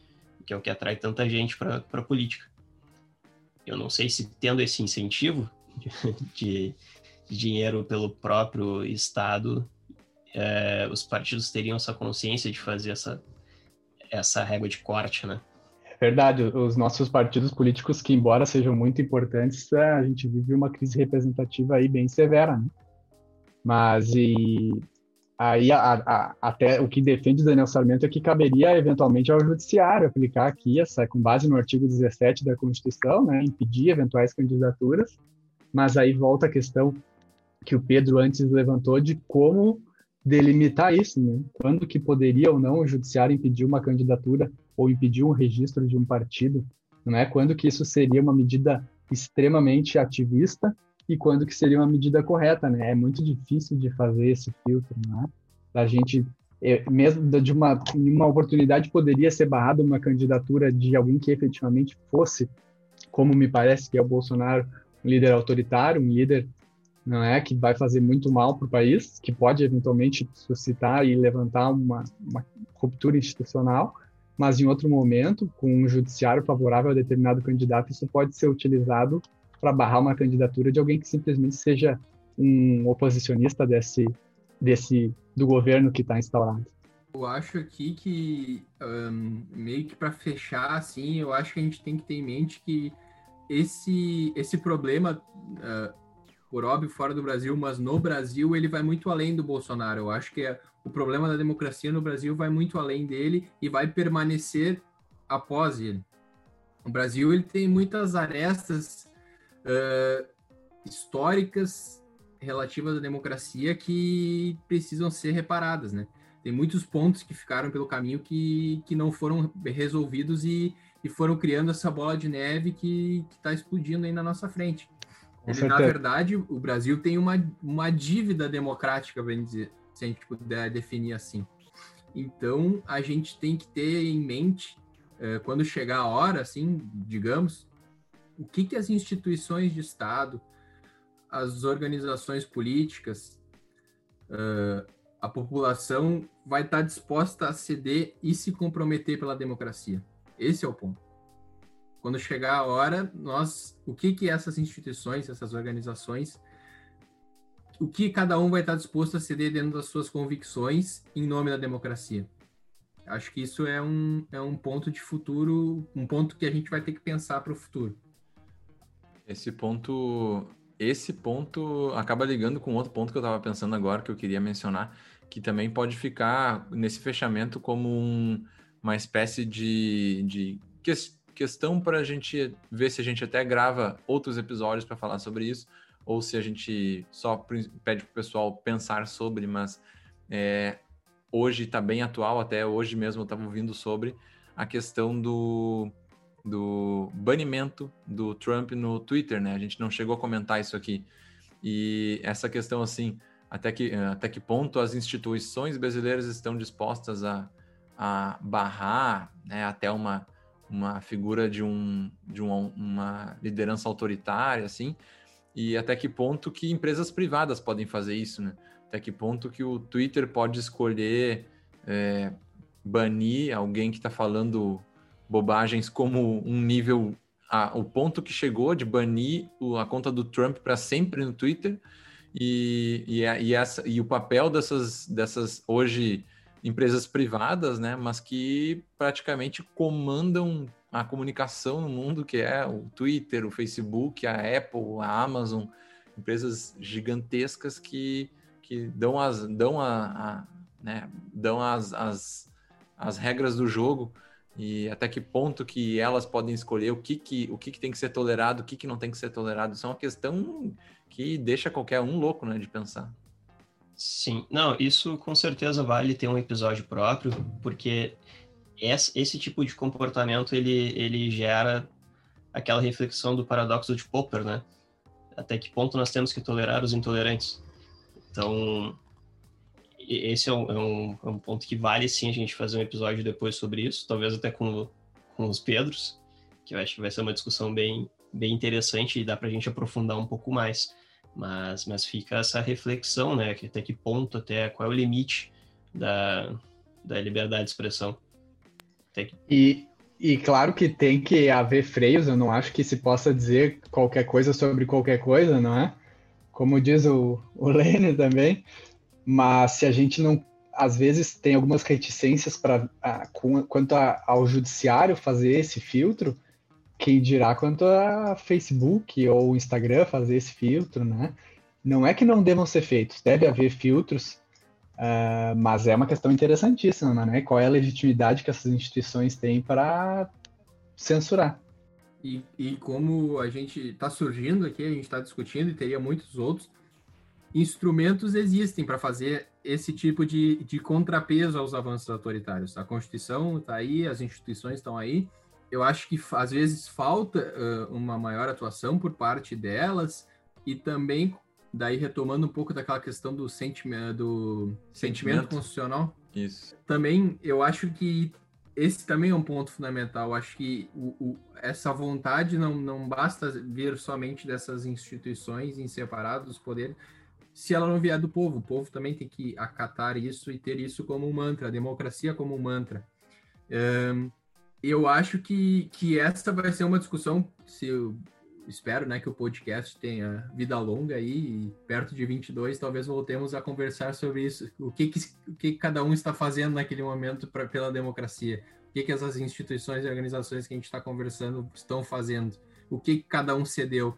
que é o que atrai tanta gente para a política. Eu não sei se tendo esse incentivo de, de dinheiro pelo próprio Estado, é, os partidos teriam essa consciência de fazer essa, essa régua de corte, né? Verdade, os nossos partidos políticos, que embora sejam muito importantes, é, a gente vive uma crise representativa aí bem severa, né? Mas e aí a, a, até o que defende Daniel Sarmento é que caberia eventualmente ao judiciário aplicar aqui essa com base no artigo 17 da Constituição, né, impedir eventuais candidaturas. Mas aí volta a questão que o Pedro antes levantou de como delimitar isso, né? Quando que poderia ou não o judiciário impedir uma candidatura ou impedir um registro de um partido, não é? Quando que isso seria uma medida extremamente ativista e quando que seria uma medida correta, né? É muito difícil de fazer esse filtro, não é? A gente é, mesmo de uma, uma oportunidade poderia ser barrada uma candidatura de alguém que efetivamente fosse, como me parece que é o Bolsonaro, um líder autoritário, um líder não é que vai fazer muito mal para o país, que pode eventualmente suscitar e levantar uma, uma ruptura institucional, mas em outro momento, com um judiciário favorável a determinado candidato, isso pode ser utilizado para barrar uma candidatura de alguém que simplesmente seja um oposicionista desse, desse do governo que está instaurado. Eu acho aqui que, um, meio que para fechar, assim, eu acho que a gente tem que ter em mente que esse, esse problema, uh, por óbvio, fora do Brasil, mas no Brasil, ele vai muito além do Bolsonaro. Eu acho que é, o problema da democracia no Brasil vai muito além dele e vai permanecer após ele. O Brasil ele tem muitas arestas uh, históricas relativas à democracia que precisam ser reparadas, né? Tem muitos pontos que ficaram pelo caminho que, que não foram resolvidos e, e foram criando essa bola de neve que está explodindo aí na nossa frente. Ele, na verdade, o Brasil tem uma, uma dívida democrática, bem dizer, se a gente puder definir assim. Então, a gente tem que ter em mente, é, quando chegar a hora, assim, digamos, o que, que as instituições de Estado, as organizações políticas, uh, a população vai estar disposta a ceder e se comprometer pela democracia. Esse é o ponto. Quando chegar a hora, nós, o que que essas instituições, essas organizações o que cada um vai estar disposto a ceder dentro das suas convicções em nome da democracia. Acho que isso é um, é um ponto de futuro, um ponto que a gente vai ter que pensar para o futuro. Esse ponto, esse ponto acaba ligando com outro ponto que eu estava pensando agora, que eu queria mencionar, que também pode ficar nesse fechamento como um, uma espécie de, de questão para a gente ver se a gente até grava outros episódios para falar sobre isso, ou se a gente só pede para o pessoal pensar sobre, mas é, hoje está bem atual, até hoje mesmo eu estava ouvindo sobre a questão do, do banimento do Trump no Twitter, né? A gente não chegou a comentar isso aqui. E essa questão, assim, até que, até que ponto as instituições brasileiras estão dispostas a, a barrar né, até uma, uma figura de, um, de uma, uma liderança autoritária, assim, e até que ponto que empresas privadas podem fazer isso, né? Até que ponto que o Twitter pode escolher é, banir alguém que está falando bobagens como um nível a, o ponto que chegou de banir a conta do Trump para sempre no Twitter e, e, e, essa, e o papel dessas, dessas hoje empresas privadas, né, mas que praticamente comandam a comunicação no mundo, que é o Twitter, o Facebook, a Apple, a Amazon, empresas gigantescas que, que dão as dão a, a né, dão as, as, as regras do jogo e até que ponto que elas podem escolher o que, que, o que, que tem que ser tolerado, o que, que não tem que ser tolerado. Isso é uma questão que deixa qualquer um louco né, de pensar. Sim, não, isso com certeza vale ter um episódio próprio, porque esse tipo de comportamento ele, ele gera aquela reflexão do paradoxo de Popper, né? Até que ponto nós temos que tolerar os intolerantes? Então, esse é um, é um, é um ponto que vale sim a gente fazer um episódio depois sobre isso, talvez até com, com os Pedros, que eu acho que vai ser uma discussão bem, bem interessante e dá para a gente aprofundar um pouco mais. Mas, mas fica essa reflexão, né? Até que ponto, até qual é o limite da, da liberdade de expressão. Que... E, e claro que tem que haver freios, eu não acho que se possa dizer qualquer coisa sobre qualquer coisa, não é? Como diz o, o Lênin também, mas se a gente não, às vezes, tem algumas reticências para quanto a, ao judiciário fazer esse filtro, quem dirá quanto a Facebook ou Instagram fazer esse filtro, né? Não é que não devam ser feitos, deve haver filtros, uh, mas é uma questão interessantíssima, né? Qual é a legitimidade que essas instituições têm para censurar? E, e como a gente está surgindo aqui, a gente está discutindo e teria muitos outros, instrumentos existem para fazer esse tipo de, de contrapeso aos avanços autoritários. A Constituição está aí, as instituições estão aí, eu acho que às vezes falta uh, uma maior atuação por parte delas e também daí retomando um pouco daquela questão do, sentimento, do sentimento, sentimento constitucional. Isso. Também eu acho que esse também é um ponto fundamental. Acho que o, o, essa vontade não, não basta vir somente dessas instituições em separado dos poderes, se ela não vier do povo. O povo também tem que acatar isso e ter isso como um mantra, a democracia como um mantra. Um, eu acho que, que essa vai ser uma discussão, se eu espero né, que o podcast tenha vida longa aí, e perto de 22 talvez voltemos a conversar sobre isso, o que, que, o que cada um está fazendo naquele momento pra, pela democracia, o que, que essas instituições e organizações que a gente está conversando estão fazendo, o que, que cada um cedeu.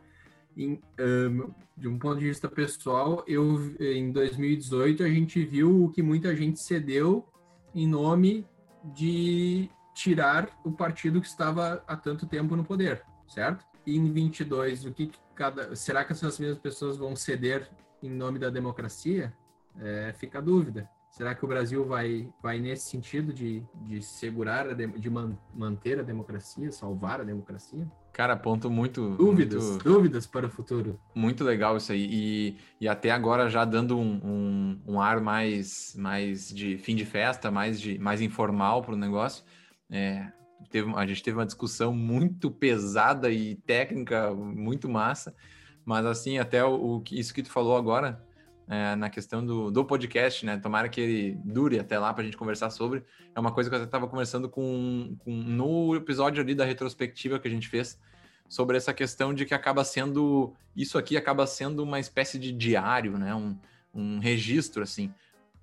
Em, um, de um ponto de vista pessoal, eu em 2018 a gente viu o que muita gente cedeu em nome de tirar o partido que estava há tanto tempo no poder, certo? E em 22, o que cada será que essas mesmas pessoas vão ceder em nome da democracia? É, fica a dúvida. Será que o Brasil vai, vai nesse sentido de, de segurar, a de, de man, manter a democracia, salvar a democracia? Cara, ponto muito. Dúvidas, muito, dúvidas para o futuro. Muito legal isso aí. E, e até agora já dando um, um, um ar mais, mais de fim de festa, mais, de, mais informal para o negócio. É, teve, a gente teve uma discussão muito pesada e técnica, muito massa, mas assim, até o, o isso que tu falou agora, é, na questão do, do podcast, né? Tomara que ele dure até lá para a gente conversar sobre. É uma coisa que eu até estava conversando com, com, no episódio ali da retrospectiva que a gente fez sobre essa questão de que acaba sendo isso aqui acaba sendo uma espécie de diário, né? Um, um registro assim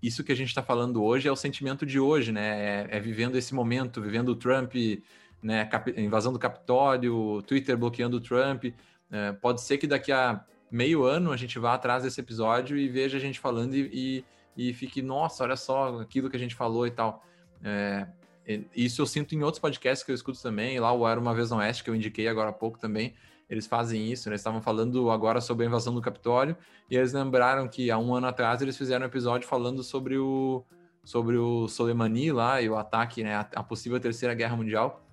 isso que a gente está falando hoje é o sentimento de hoje, né? É, é vivendo esse momento, vivendo o Trump, né? Cap, invasão do Capitólio, Twitter bloqueando o Trump. É, pode ser que daqui a meio ano a gente vá atrás desse episódio e veja a gente falando e, e, e fique, nossa, olha só aquilo que a gente falou e tal. É, isso eu sinto em outros podcasts que eu escuto também, lá o Era Uma Vez no Oeste, que eu indiquei agora há pouco também, eles fazem isso, né? Eles estavam falando agora sobre a invasão do Capitólio e eles lembraram que há um ano atrás eles fizeram um episódio falando sobre o sobre o Soleimani lá e o ataque, né? A, a possível terceira guerra mundial.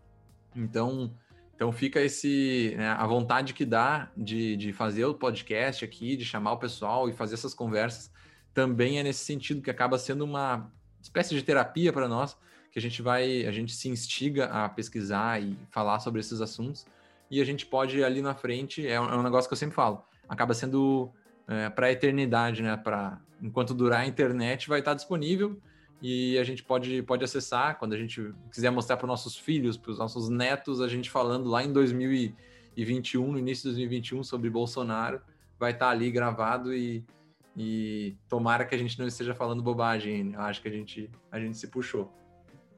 Então Então fica esse né, a vontade que dá de, de fazer o podcast aqui, de chamar o pessoal e fazer essas conversas, também é nesse sentido que acaba sendo uma espécie de terapia para nós, que a gente vai, a gente se instiga a pesquisar e falar sobre esses assuntos, e a gente pode ali na frente, é um, é um negócio que eu sempre falo, acaba sendo é, para a eternidade, né? Para enquanto durar a internet vai estar disponível e a gente pode, pode acessar quando a gente quiser mostrar para os nossos filhos, para os nossos netos, a gente falando lá em 2021, no início de 2021 sobre Bolsonaro, vai estar ali gravado e, e tomara que a gente não esteja falando bobagem. Eu acho que a gente, a gente se puxou.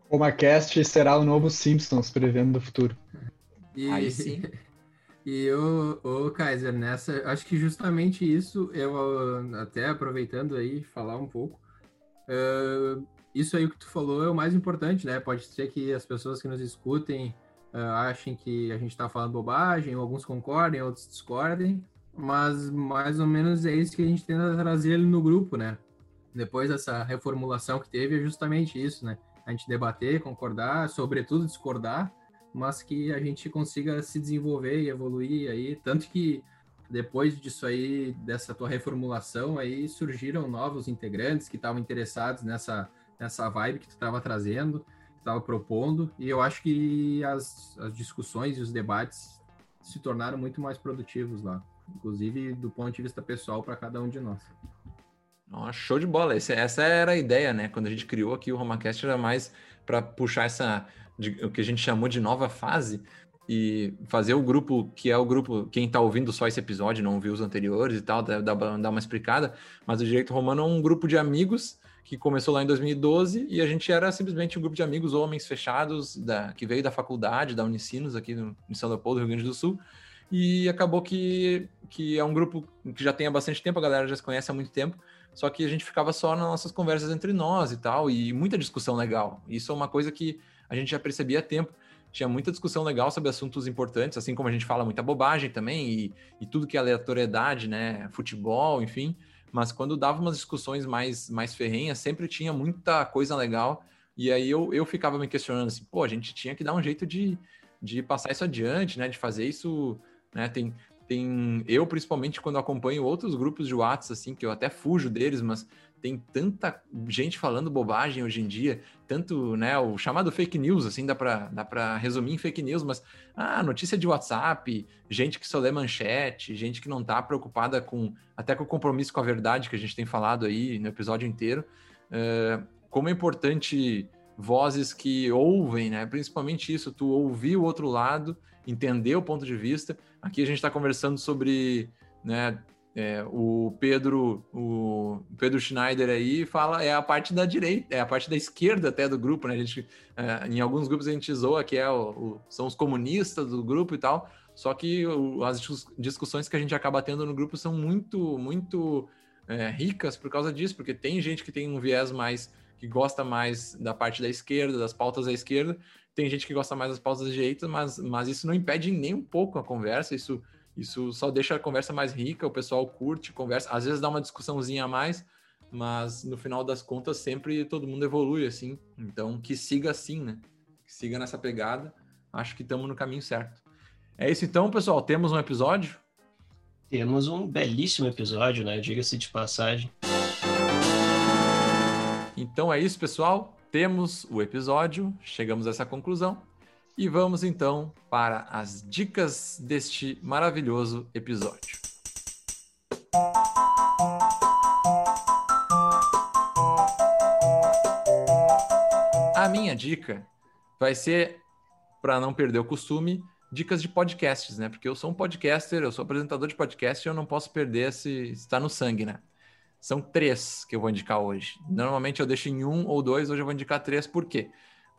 O Macast será o novo Simpsons prevendo do futuro. E, Aí sim. E o, o Kaiser, nessa, acho que justamente isso, eu até aproveitando aí, falar um pouco, uh, isso aí que tu falou é o mais importante, né? Pode ser que as pessoas que nos escutem uh, achem que a gente está falando bobagem, alguns concordem, outros discordem, mas mais ou menos é isso que a gente tenta trazer ali no grupo, né? Depois dessa reformulação que teve, é justamente isso, né? A gente debater, concordar, sobretudo discordar, mas que a gente consiga se desenvolver e evoluir aí, tanto que depois disso aí, dessa tua reformulação aí, surgiram novos integrantes que estavam interessados nessa, nessa vibe que tu estava trazendo, estava propondo, e eu acho que as, as discussões e os debates se tornaram muito mais produtivos lá, inclusive do ponto de vista pessoal para cada um de nós. Oh, show de bola. Esse, essa era a ideia, né? Quando a gente criou aqui o RomaCast, era mais para puxar essa, de, o que a gente chamou de nova fase, e fazer o grupo, que é o grupo, quem está ouvindo só esse episódio, não viu os anteriores e tal, dá, uma explicada, mas o Direito Romano é um grupo de amigos que começou lá em 2012 e a gente era simplesmente um grupo de amigos, homens fechados, da, que veio da faculdade, da Unicinos, aqui no, em São Leopoldo, Rio Grande do Sul, e acabou que, que é um grupo que já tem há bastante tempo, a galera já se conhece há muito tempo, só que a gente ficava só nas nossas conversas entre nós e tal, e muita discussão legal. Isso é uma coisa que a gente já percebia há tempo. Tinha muita discussão legal sobre assuntos importantes, assim como a gente fala muita bobagem também, e, e tudo que é aleatoriedade, né? Futebol, enfim. Mas quando dava umas discussões mais, mais ferrenhas, sempre tinha muita coisa legal. E aí eu, eu ficava me questionando assim, pô, a gente tinha que dar um jeito de, de passar isso adiante, né? De fazer isso, né? Tem, tem eu principalmente quando acompanho outros grupos de WhatsApp assim que eu até fujo deles, mas tem tanta gente falando bobagem hoje em dia, tanto, né, o chamado fake news, assim, dá para dá para resumir em fake news, mas ah, notícia de WhatsApp, gente que só lê manchete, gente que não tá preocupada com até com o compromisso com a verdade que a gente tem falado aí no episódio inteiro, uh, como é importante vozes que ouvem, né, principalmente isso, tu ouvir o outro lado, entender o ponto de vista. Aqui a gente está conversando sobre, né, é, o Pedro, o Pedro Schneider aí fala é a parte da direita, é a parte da esquerda até do grupo, né? A gente, é, em alguns grupos a gente zoa que é o, o, são os comunistas do grupo e tal. Só que o, as discussões que a gente acaba tendo no grupo são muito, muito é, ricas por causa disso, porque tem gente que tem um viés mais que gosta mais da parte da esquerda, das pautas da esquerda, tem gente que gosta mais das pautas da direita, mas, mas isso não impede nem um pouco a conversa, isso isso só deixa a conversa mais rica, o pessoal curte, conversa, às vezes dá uma discussãozinha a mais, mas no final das contas sempre todo mundo evolui assim. Então que siga assim, né? Que siga nessa pegada. Acho que estamos no caminho certo. É isso então, pessoal. Temos um episódio? Temos um belíssimo episódio, né? Diga-se de passagem. Então é isso, pessoal. Temos o episódio, chegamos a essa conclusão. E vamos então para as dicas deste maravilhoso episódio. A minha dica vai ser, para não perder o costume, dicas de podcasts, né? Porque eu sou um podcaster, eu sou apresentador de podcast e eu não posso perder se está no sangue, né? São três que eu vou indicar hoje. Normalmente eu deixo em um ou dois, hoje eu vou indicar três, por quê?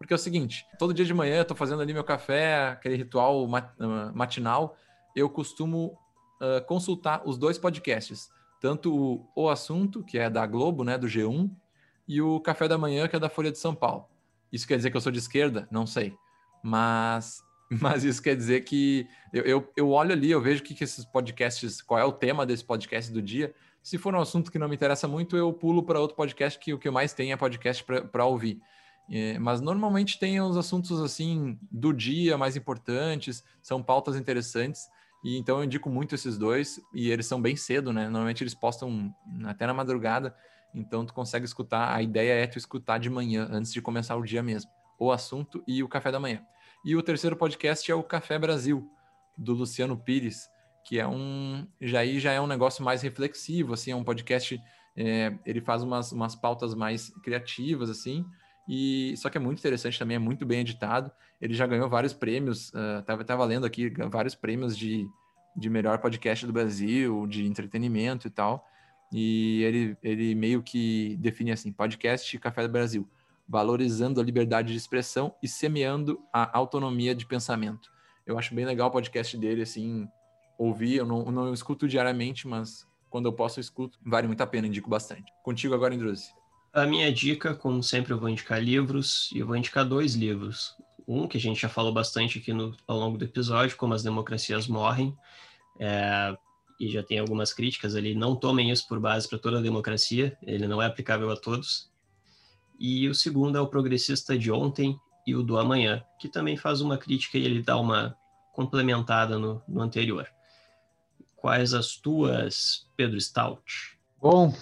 É o seguinte, todo dia de manhã eu tô fazendo ali meu café, aquele ritual ah, matinal, eu costumo uh, consultar os dois podcasts, tanto o O Assunto, que é da Globo, né, do G1, e o Café da Manhã, que é da Folha de São Paulo. Isso quer dizer que eu sou de esquerda? Não sei. Mas, mas isso quer dizer que eu, eu, eu olho ali, eu vejo que, que esses podcasts, qual é o tema desse podcast do dia. Se for um assunto que não me interessa muito, eu pulo para outro podcast que o que eu mais tenho é podcast para ouvir. É, mas normalmente tem os assuntos assim do dia mais importantes, são pautas interessantes. E então eu indico muito esses dois e eles são bem cedo, né? Normalmente eles postam até na madrugada, então tu consegue escutar. A ideia é tu escutar de manhã antes de começar o dia mesmo, o assunto e o café da manhã. E o terceiro podcast é o Café Brasil do Luciano Pires, que é um já aí já é um negócio mais reflexivo, assim, é um podcast. É, ele faz umas, umas pautas mais criativas, assim, e só que é muito interessante também, é muito bem editado. Ele já ganhou vários prêmios, uh, tava, lendo aqui vários prêmios de, de melhor podcast do Brasil, de entretenimento e tal. E ele, ele meio que define assim: podcast Café do Brasil, valorizando a liberdade de expressão e semeando a autonomia de pensamento. Eu acho bem legal o podcast dele, assim, ouvir. Eu não, não escuto diariamente, mas quando eu posso, eu escuto. Vale muito a pena, indico bastante. Contigo agora, Indruzi. A minha dica, como sempre, eu vou indicar livros, e eu vou indicar dois livros. Um que a gente já falou bastante aqui no, ao longo do episódio, como as democracias morrem, é, e já tem algumas críticas ali. Não tomem isso por base para toda a democracia, ele não é aplicável a todos. E o segundo é o Progressista de Ontem e o do Amanhã, que também faz uma crítica e ele dá uma complementada no, no anterior. Quais as tuas, Pedro Stout? Bom,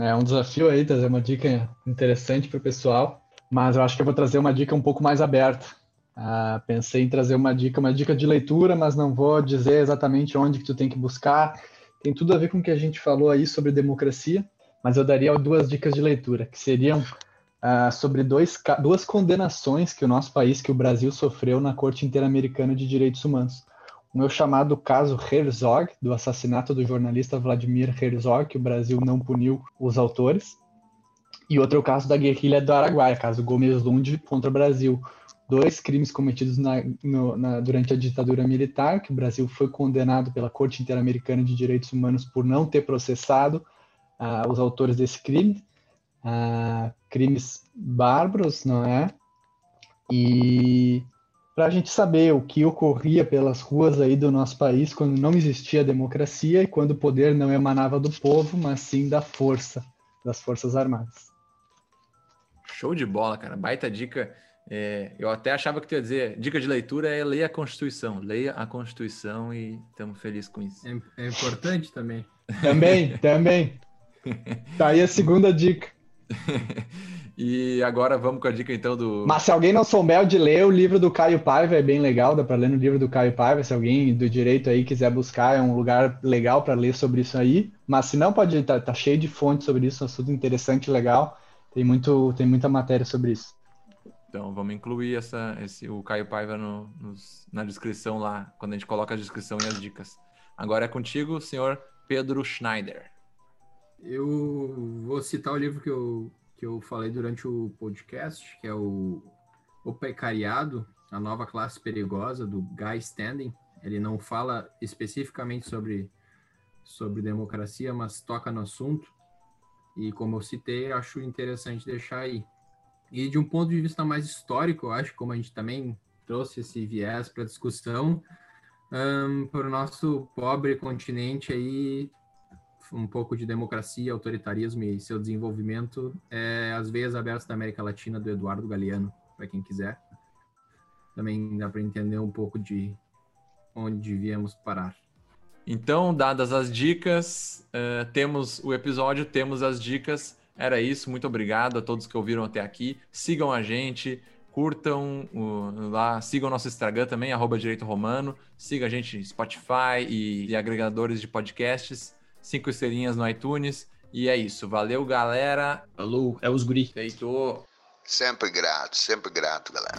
é um desafio aí trazer uma dica interessante para o pessoal, mas eu acho que eu vou trazer uma dica um pouco mais aberta. Ah, pensei em trazer uma dica, uma dica de leitura, mas não vou dizer exatamente onde que tu tem que buscar. Tem tudo a ver com o que a gente falou aí sobre democracia, mas eu daria duas dicas de leitura, que seriam ah, sobre dois, duas condenações que o nosso país, que o Brasil sofreu na Corte Interamericana de Direitos Humanos o meu chamado caso Herzog, do assassinato do jornalista Vladimir Herzog, que o Brasil não puniu os autores. E outro é o caso da guerrilha do Araguaia, caso Gomes Lund contra o Brasil. Dois crimes cometidos na, no, na, durante a ditadura militar, que o Brasil foi condenado pela Corte Interamericana de Direitos Humanos por não ter processado uh, os autores desse crime. Uh, crimes bárbaros, não é? E para a gente saber o que ocorria pelas ruas aí do nosso país quando não existia democracia e quando o poder não emanava do povo, mas sim da força, das Forças Armadas. Show de bola, cara. Baita dica. É, eu até achava que tu ia dizer, dica de leitura é ler a Constituição. Leia a Constituição e estamos felizes com isso. É, é importante também. Também, também. Tá aí a segunda dica. E agora vamos com a dica então do. Mas se alguém não souber de ler, o livro do Caio Paiva é bem legal, dá para ler no livro do Caio Paiva. Se alguém do direito aí quiser buscar, é um lugar legal para ler sobre isso aí. Mas se não, pode estar tá, tá cheio de fontes sobre isso, é um assunto interessante, legal. Tem, muito, tem muita matéria sobre isso. Então vamos incluir essa, esse, o Caio Paiva no, nos, na descrição lá, quando a gente coloca a descrição e as dicas. Agora é contigo, senhor Pedro Schneider. Eu vou citar o livro que eu que eu falei durante o podcast, que é o, o Precariado, a nova classe perigosa, do Guy Standing. Ele não fala especificamente sobre, sobre democracia, mas toca no assunto. E como eu citei, acho interessante deixar aí. E de um ponto de vista mais histórico, eu acho, como a gente também trouxe esse viés para discussão, um, para o nosso pobre continente aí, um pouco de democracia, autoritarismo e seu desenvolvimento é As Veias Abertas da América Latina, do Eduardo Galeano, para quem quiser. Também dá para entender um pouco de onde viemos parar. Então, dadas as dicas, uh, temos o episódio, temos as dicas. Era isso, muito obrigado a todos que ouviram até aqui. Sigam a gente, curtam uh, lá, sigam nosso Instagram também, arroba Direito Romano. Siga a gente Spotify e, e agregadores de podcasts cinco estrelinhas no iTunes. E é isso. Valeu, galera. Falou, é os guri. Feito. Sempre grato, sempre grato, galera.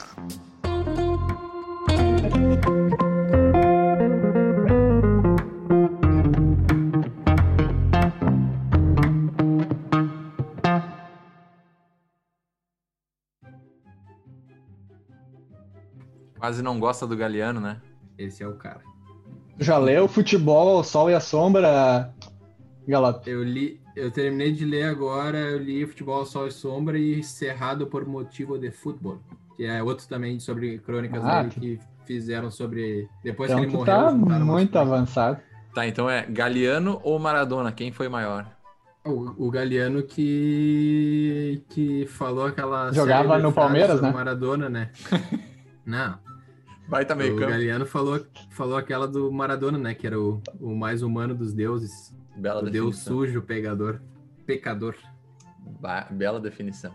Quase não gosta do Galeano, né? Esse é o cara. Já leu Futebol, Sol e a Sombra, Galope. Eu li, eu terminei de ler agora, eu li Futebol Sol e Sombra e Cerrado por Motivo de Futebol, que é outro também sobre crônicas ah, dele, que... que fizeram sobre depois então, que ele morreu. Tá muito avançado. Tá, então é Galeano ou Maradona, quem foi maior? O, o Galeano que que falou aquela jogava no Palmeiras, né? Maradona, né? Não. Vai também, O campo. Galeano falou falou aquela do Maradona, né, que era o, o mais humano dos deuses. Bela o definição. Deus sujo, pegador, pecador. Ba bela definição.